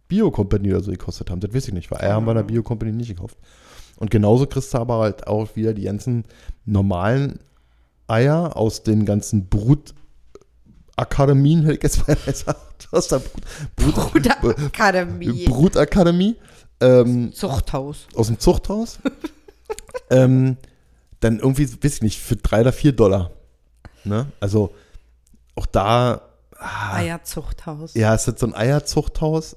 Bio-Company oder so gekostet haben. Das weiß ich nicht, weil Eier haben wir in der Bio-Company nicht gekauft. Und genauso kriegst du aber halt auch wieder die ganzen normalen Eier aus den ganzen Brutakademien, hätte ich jetzt mal [LAUGHS] gesagt. Aus der Brut, Brut, Brutakademie. Brutakademie. Ähm, Zuchthaus. aus dem Zuchthaus. [LAUGHS] ähm, dann irgendwie, weiß ich nicht, für drei oder vier Dollar. Ne? Also auch da, ah, Eierzuchthaus. ja, ist das so ein Eierzuchthaus?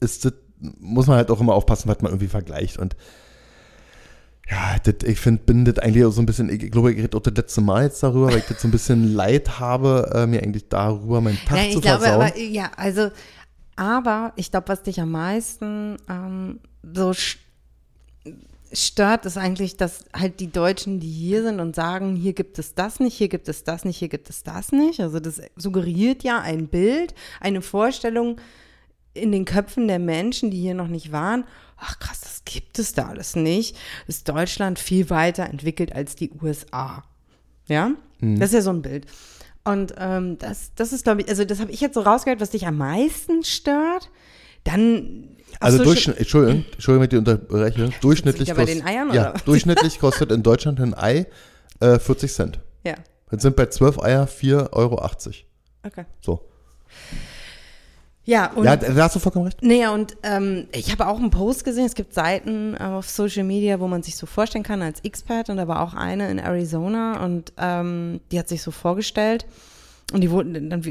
Ist das, muss man halt auch immer aufpassen, was man irgendwie vergleicht. Und ja, das, ich finde, bin das eigentlich auch so ein bisschen, ich glaube, ich rede auch das letzte Mal jetzt darüber, weil ich das so ein bisschen [LAUGHS] leid habe, äh, mir eigentlich darüber meinen Tag Nein, zu ich glaube, aber, ja, also, aber ich glaube, was dich am meisten ähm, so stört, ist eigentlich, dass halt die Deutschen, die hier sind und sagen, hier gibt es das nicht, hier gibt es das nicht, hier gibt es das nicht. Also das suggeriert ja ein Bild, eine Vorstellung in den Köpfen der Menschen, die hier noch nicht waren. Ach krass, das gibt es da alles nicht. Ist Deutschland viel weiter entwickelt als die USA. Ja, das ist ja so ein Bild. Und ähm, das, das ist, glaube ich, also das habe ich jetzt so rausgehört, was dich am meisten stört. Dann. Also Entschuldigung, Entschuldigung, wenn ich die unterbreche. Durchschnittlich kostet, Eiern, ja, durchschnittlich [LAUGHS] kostet in Deutschland ein Ei äh, 40 Cent. Ja, Jetzt sind bei 12 Eier 4,80 Euro. okay. So. Ja, und. ja, da hast du vollkommen recht. Naja, und ähm, ich habe auch einen Post gesehen, es gibt Seiten äh, auf Social Media, wo man sich so vorstellen kann als Expert und da war auch eine in Arizona und ähm, die hat sich so vorgestellt und die wurden, dann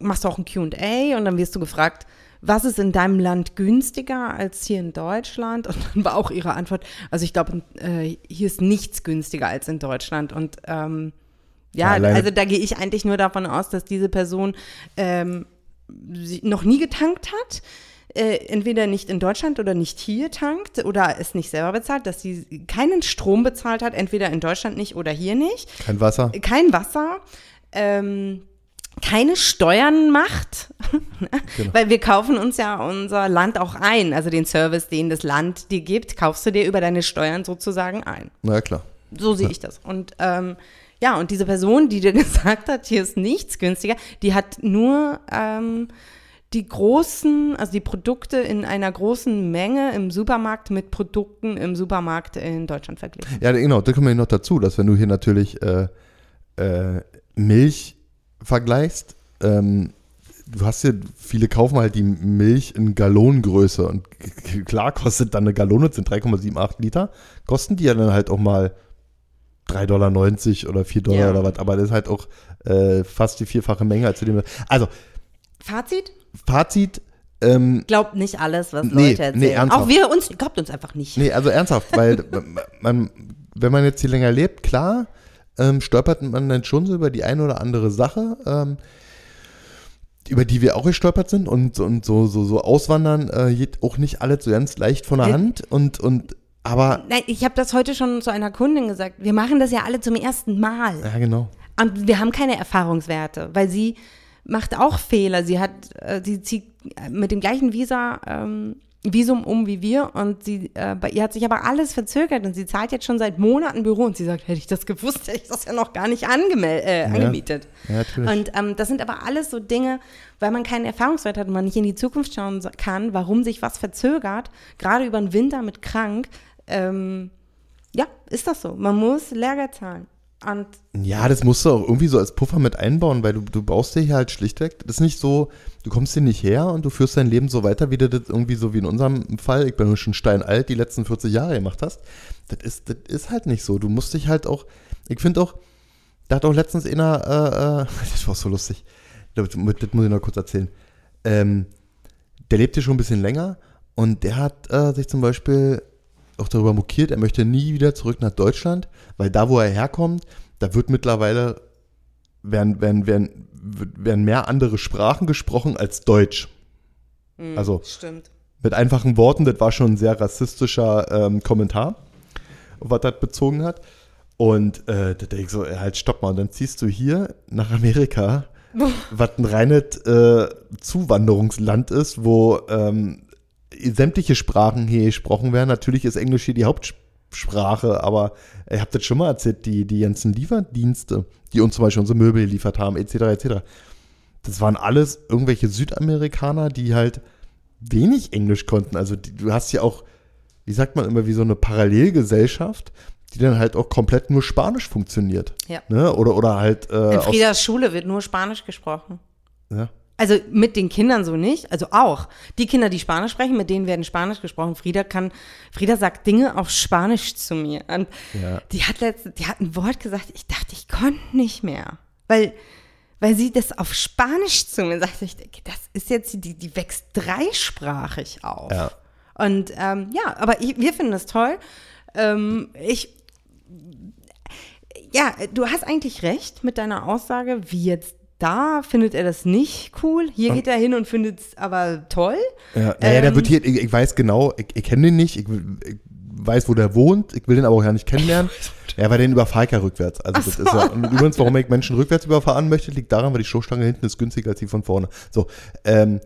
machst du auch ein Q&A und dann wirst du gefragt, was ist in deinem Land günstiger als hier in Deutschland? Und dann war auch ihre Antwort, also ich glaube, äh, hier ist nichts günstiger als in Deutschland und ähm, ja, Ja, also da gehe ich eigentlich nur davon aus, dass diese Person ähm, noch nie getankt hat, äh, entweder nicht in Deutschland oder nicht hier tankt oder es nicht selber bezahlt, dass sie keinen Strom bezahlt hat, entweder in Deutschland nicht oder hier nicht, Kein Wasser. kein Wasser, ähm, keine Steuern macht, [LAUGHS] Genau. weil wir kaufen uns ja unser Land auch ein, also den Service, den das Land dir gibt, kaufst du dir über deine Steuern sozusagen ein. Na ja, klar. So sehe ich das. Und ähm, ja, und diese Person, die dir [LAUGHS] gesagt hat, hier ist nichts günstiger, die hat nur ähm, die großen, also die Produkte in einer großen Menge im Supermarkt mit Produkten im Supermarkt in Deutschland verglichen. Ja, genau, da kommen wir noch dazu, dass wenn du hier natürlich äh, äh, Milch vergleichst, ähm, du hast hier, viele kaufen halt die Milch in Gallonengröße und [LAUGHS] klar kostet dann eine Gallone, sind 3,78 Liter, kosten die ja dann halt auch mal 3,90 Dollar oder 4 Dollar Ja. oder was, aber das ist halt auch äh, fast die vierfache Menge als zu dem. Also, Fazit? Fazit, ähm, Glaubt nicht alles, was Nee, Leute erzählen. nee, ernsthaft. Auch wir uns, glaubt uns einfach nicht. Nee, also ernsthaft, weil [LAUGHS] man, wenn man jetzt hier länger lebt, klar, ähm, stolpert man dann schon so über die eine oder andere Sache, ähm, über die wir auch gestolpert sind und, und so, so, so auswandern äh, geht auch nicht alles so ganz leicht von der Hand und, und aber, Nein, ich habe das heute schon zu einer Kundin gesagt. Wir machen das ja alle zum ersten Mal. ja genau. Und wir haben keine Erfahrungswerte, weil sie macht auch Fehler. Sie hat, äh, sie zieht mit dem gleichen Visa, ähm, Visum um wie wir und sie, äh, bei ihr hat sich aber alles verzögert und sie zahlt jetzt schon seit Monaten Büro und sie sagt, hätte ich das gewusst, hätte ich das ja noch gar nicht angemel äh, angemietet. Ja, natürlich. Und ähm, das sind aber alles so Dinge, weil man keinen Erfahrungswert hat und man nicht in die Zukunft schauen kann, warum sich was verzögert, gerade über den Winter mit krank. Ähm, ja, ist das so. Man muss Lehrgeld zahlen. Und Ja, das musst du auch irgendwie so als Puffer mit einbauen, weil du, du baust dir hier halt schlichtweg, das ist nicht so, du kommst hier nicht her und du führst dein Leben so weiter, wie du das irgendwie so wie in unserem Fall, ich bin schon steinalt, die letzten 40 Jahre gemacht hast. Das ist, das ist halt nicht so. Du musst dich halt auch, ich finde auch, da hat auch letztens einer, äh, äh, [LAUGHS] das war so lustig, das, das muss ich noch kurz erzählen. Ähm, der lebt hier schon ein bisschen länger und der hat äh, sich zum Beispiel auch darüber mokiert, er möchte nie wieder zurück nach Deutschland, weil da, wo er herkommt, da wird mittlerweile, werden, werden, werden, werden mehr andere Sprachen gesprochen als Deutsch. Also stimmt. mit einfachen Worten, das war schon ein sehr rassistischer ähm, Kommentar, was das bezogen hat. Und äh, da denke ich so, halt, stopp mal, und dann ziehst du hier nach Amerika, [LAUGHS] was ein reines äh, Zuwanderungsland ist, wo ähm, sämtliche Sprachen hier gesprochen werden. Natürlich ist Englisch hier die Hauptsprache, aber ihr habt das schon mal erzählt, die, die ganzen Lieferdienste, die uns zum Beispiel unsere Möbel geliefert haben, etc., etc. Das waren alles irgendwelche Südamerikaner, die halt wenig Englisch konnten. Also die, du hast ja auch, wie sagt man immer, wie so eine Parallelgesellschaft, die dann halt auch komplett nur Spanisch funktioniert. Ja. Ne? Oder, oder halt äh, In Friedas Schule wird nur Spanisch gesprochen. ja. Also mit den Kindern so nicht, also auch. Die Kinder, die Spanisch sprechen, mit denen werden Spanisch gesprochen. Frieda kann, Frieda sagt Dinge auf Spanisch zu mir. Und Ja. die hat letztens, die hat ein Wort gesagt, ich dachte, ich konnte nicht mehr. Weil, weil sie das auf Spanisch zu mir sagte. Ich denke, das ist jetzt, die, die wächst dreisprachig auf. Ja. Und ähm, ja, aber ich, wir finden das toll. Ähm, ich, ja, du hast eigentlich recht mit deiner Aussage, wie jetzt da findet er das nicht cool. Hier geht er hin und findet es aber toll. Ja, naja, der Ähm, wird hier, ich, ich weiß genau, ich, ich kenne den nicht, ich, ich weiß, wo der wohnt, ich will den aber auch ja nicht kennenlernen. [LAUGHS] Ja, weil den überfahre ich ja rückwärts. Also das ist ja, und übrigens, warum ich Menschen rückwärts überfahren möchte, liegt daran, weil die Stoßstange hinten ist günstiger als die von vorne. So, ähm,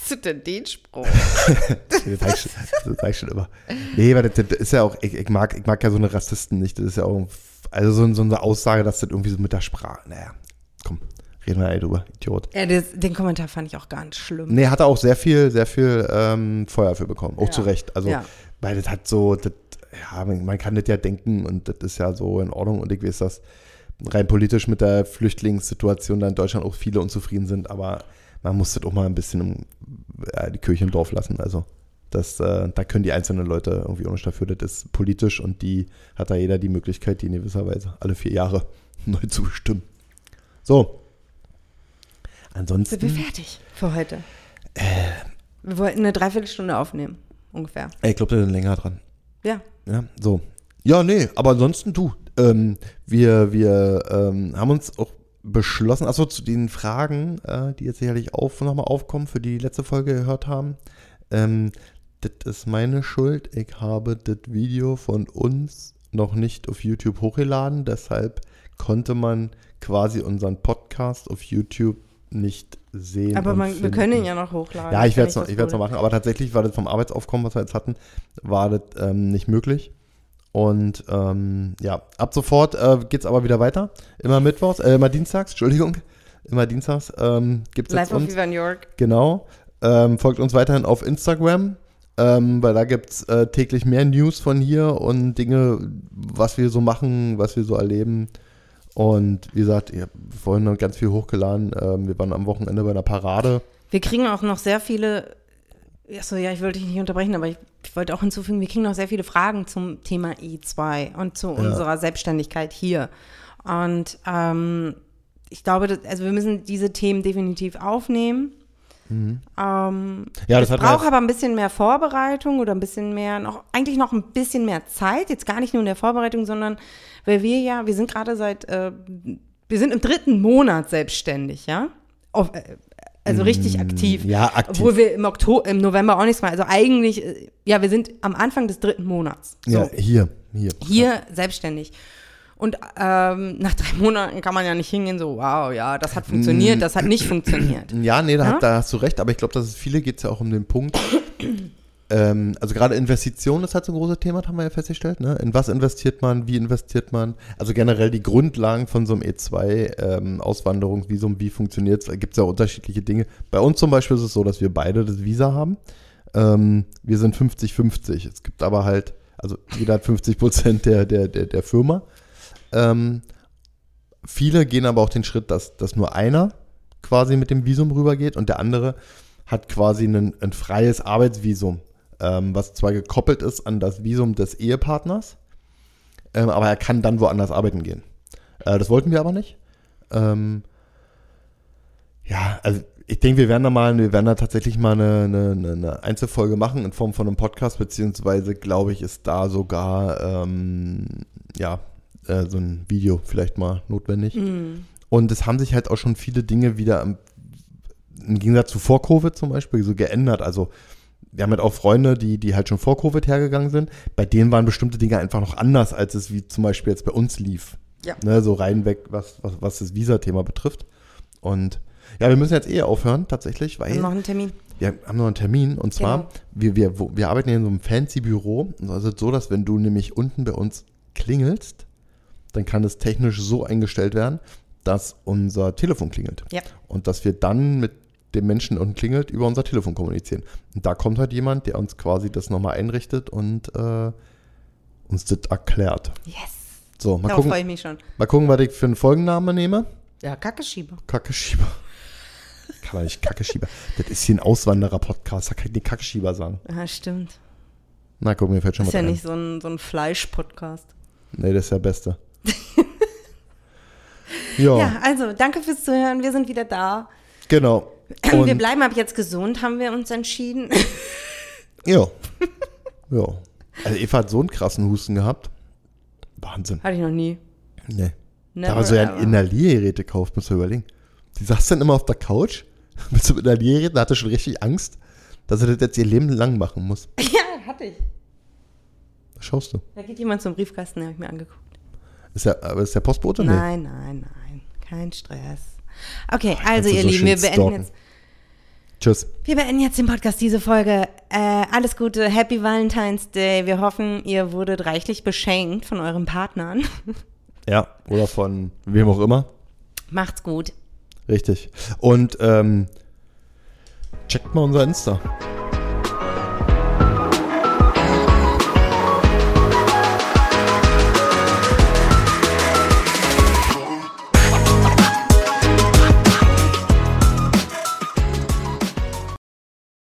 Was ist denn den Spruch? [LAUGHS] das sag ich, schon- das sag ich schon immer. Nee, weil das, das ist ja auch, ich, ich, mag, ich mag ja so eine Rassisten nicht, das ist ja auch, also so, so eine Aussage, dass das irgendwie so mit der Sprache, naja, komm, reden wir ja drüber, Idiot. Ja, das, den Kommentar fand ich auch ganz schlimm. Nee, hat er auch sehr viel, sehr viel ähm, Feuer für bekommen. Auch Ja. zu Recht. Also, Ja. weil das hat so, das, ja, man, kann das ja denken und das ist ja so in Ordnung und ich weiß, dass rein politisch mit der Flüchtlingssituation da in Deutschland auch viele unzufrieden sind, aber man muss das auch mal ein bisschen um, ja, die Kirche im Dorf lassen. Also, das, äh, da können die einzelnen Leute irgendwie auch nicht dafür. Das ist politisch und die hat da jeder die Möglichkeit, die in gewisser Weise alle vier Jahre [LAUGHS] neu zu bestimmen. So. Ansonsten. Sind wir fertig für heute? Äh. Wir wollten eine Dreiviertelstunde aufnehmen, ungefähr. Ey, ich glaube, da sind länger dran. Ja. Ja, so. Ja, nee, aber ansonsten du. Ähm, wir wir ähm, haben uns auch beschlossen, achso, zu den Fragen, äh, die jetzt sicherlich auf, nochmal aufkommen, für die letzte Folge gehört haben. Ähm, das ist meine Schuld. Ich habe das Video von uns noch nicht auf YouTube hochgeladen. Deshalb konnte man quasi unseren Podcast auf YouTube nicht sehen. Aber man, wir können ihn ja noch hochladen. Ja, ich werde es noch, ich noch machen, aber tatsächlich war das vom Arbeitsaufkommen, was wir jetzt hatten, war das ähm, nicht möglich. Und ähm, ja, ab sofort äh, geht es aber wieder weiter. Immer mittwochs, äh, immer dienstags, Entschuldigung. Immer dienstags ähm, gibt es Live jetzt of uns. Viva New York. Genau. Ähm, folgt uns weiterhin auf Instagram, ähm, weil da gibt es äh, täglich mehr News von hier und Dinge, was wir so machen, was wir so erleben. Und wie gesagt, ich habe vorhin noch ganz viel hochgeladen. Ähm, wir waren am Wochenende bei einer Parade. Wir kriegen auch noch sehr viele, achso, ja, ich wollte dich nicht unterbrechen, aber ich, ich wollte auch hinzufügen, wir kriegen noch sehr viele Fragen zum Thema E2 und zu unserer Selbstständigkeit hier. Und ähm, ich glaube, das, also wir müssen diese Themen definitiv aufnehmen. Ähm, Mhm. Ja, das braucht aber ein bisschen mehr Vorbereitung oder ein bisschen mehr, noch, eigentlich noch ein bisschen mehr Zeit, jetzt gar nicht nur in der Vorbereitung, sondern weil wir ja, wir sind gerade seit, äh, wir sind im dritten Monat selbstständig, ja? Auf, äh, also richtig aktiv. Mm, ja, aktiv. Obwohl wir im Oktober, im November auch nichts machen. Also eigentlich, äh, ja, wir sind am Anfang des dritten Monats. So. Ja, hier, hier. Hier selbstständig. Und ähm, nach drei Monaten kann man ja nicht hingehen, so, wow, ja, das hat funktioniert, das hat nicht funktioniert. [CLEARS THROAT] Ja, nee, da, Ja? hat- da hast du recht, aber ich glaube, dass es viele geht es ja auch um den Punkt. [CLEARS THROAT] ähm, also gerade Investitionen ist halt so ein großes Thema, haben wir ja festgestellt. Ne? In was investiert man, wie investiert man? Also generell die Grundlagen von so einem E2, ähm, wie funktioniert es? Da gibt es ja unterschiedliche Dinge. Bei uns zum Beispiel ist es so, dass wir beide das Visa haben. Ähm, wir sind 50-50. Es gibt aber halt, also jeder hat 50 Prozent der, der, der, der Firma. Ähm, viele gehen aber auch den Schritt, dass, dass nur einer quasi mit dem Visum rübergeht und der andere hat quasi ein, ein freies Arbeitsvisum, ähm, was zwar gekoppelt ist an das Visum des Ehepartners, ähm, aber er kann dann woanders arbeiten gehen. Äh, das wollten wir aber nicht. Ähm, ja, also ich denke, wir werden da mal, wir werden da tatsächlich mal eine, eine, eine Einzelfolge machen in Form von einem Podcast, beziehungsweise glaube ich, ist da sogar ähm, ja äh, so ein Video vielleicht mal notwendig. Und es haben sich halt auch schon viele Dinge wieder im, im Gegensatz zu vor Covid zum Beispiel so geändert. Also wir haben halt auch Freunde, die, die halt schon vor Covid hergegangen sind. Bei denen waren bestimmte Dinge einfach noch anders, als es wie zum Beispiel jetzt bei uns lief. Ja. Ne, so reinweg, was, was, was das Visa-Thema betrifft. Und ja, wir müssen jetzt eh aufhören, tatsächlich, weil Wir haben noch einen Termin. wir haben noch einen Termin und zwar, Genau. wir, wir, wir arbeiten hier in so einem fancy Büro. Und es ist so, dass wenn du nämlich unten bei uns klingelst, dann kann es technisch so eingestellt werden, dass unser Telefon klingelt. Ja. Und dass wir dann mit dem Menschen unten klingelt über unser Telefon kommunizieren. Und da kommt halt jemand, der uns quasi das nochmal einrichtet und äh, uns das erklärt. Yes. So, mal Darauf freue gucken, ich mich schon. mal gucken, was ich für einen Folgennamen nehme. Ja, Kackeschieber. Kackeschieber. [LAUGHS] Kann man nicht Kackeschieber. Das ist hier ein Auswanderer-Podcast, da kann ich nicht Kackeschieber sagen. Ja, stimmt. Na, guck, mir fällt schon Das ist ja ein. nicht so ein, so ein Fleisch-Podcast. Nee, das ist der Beste. [LAUGHS] ja, Ja, also danke fürs Zuhören. Wir sind wieder da. genau. wir Und, bleiben ab jetzt gesund, haben wir uns entschieden. [LAUGHS] ja. ja. Also Eva hat so einen krassen Husten gehabt. Wahnsinn. Hatte ich noch nie. Nee. Never da war so ein Inhaliergerät gekauft, musst du überlegen. Die saß dann immer auf der Couch [LAUGHS] mit so einem Inhaliergerät, da hatte schon richtig Angst, dass sie das jetzt ihr Leben lang machen muss. Ja, hatte ich. Was schaust du? Da geht jemand zum Briefkasten, den habe ich mir angeguckt. Ist der, aber ist der Postbote? Nee. Nein, nein, nein. Kein Stress. Okay, also kannst du ihr so Lieben, wir beenden stalken. jetzt. Tschüss. Wir beenden jetzt den Podcast, diese Folge. Äh, alles Gute, Happy Valentine's Day. Wir hoffen, ihr wurdet reichlich beschenkt von euren Partnern. [LAUGHS] Ja, oder von wem auch immer. Macht's gut. Richtig. Und ähm, checkt mal unser Insta.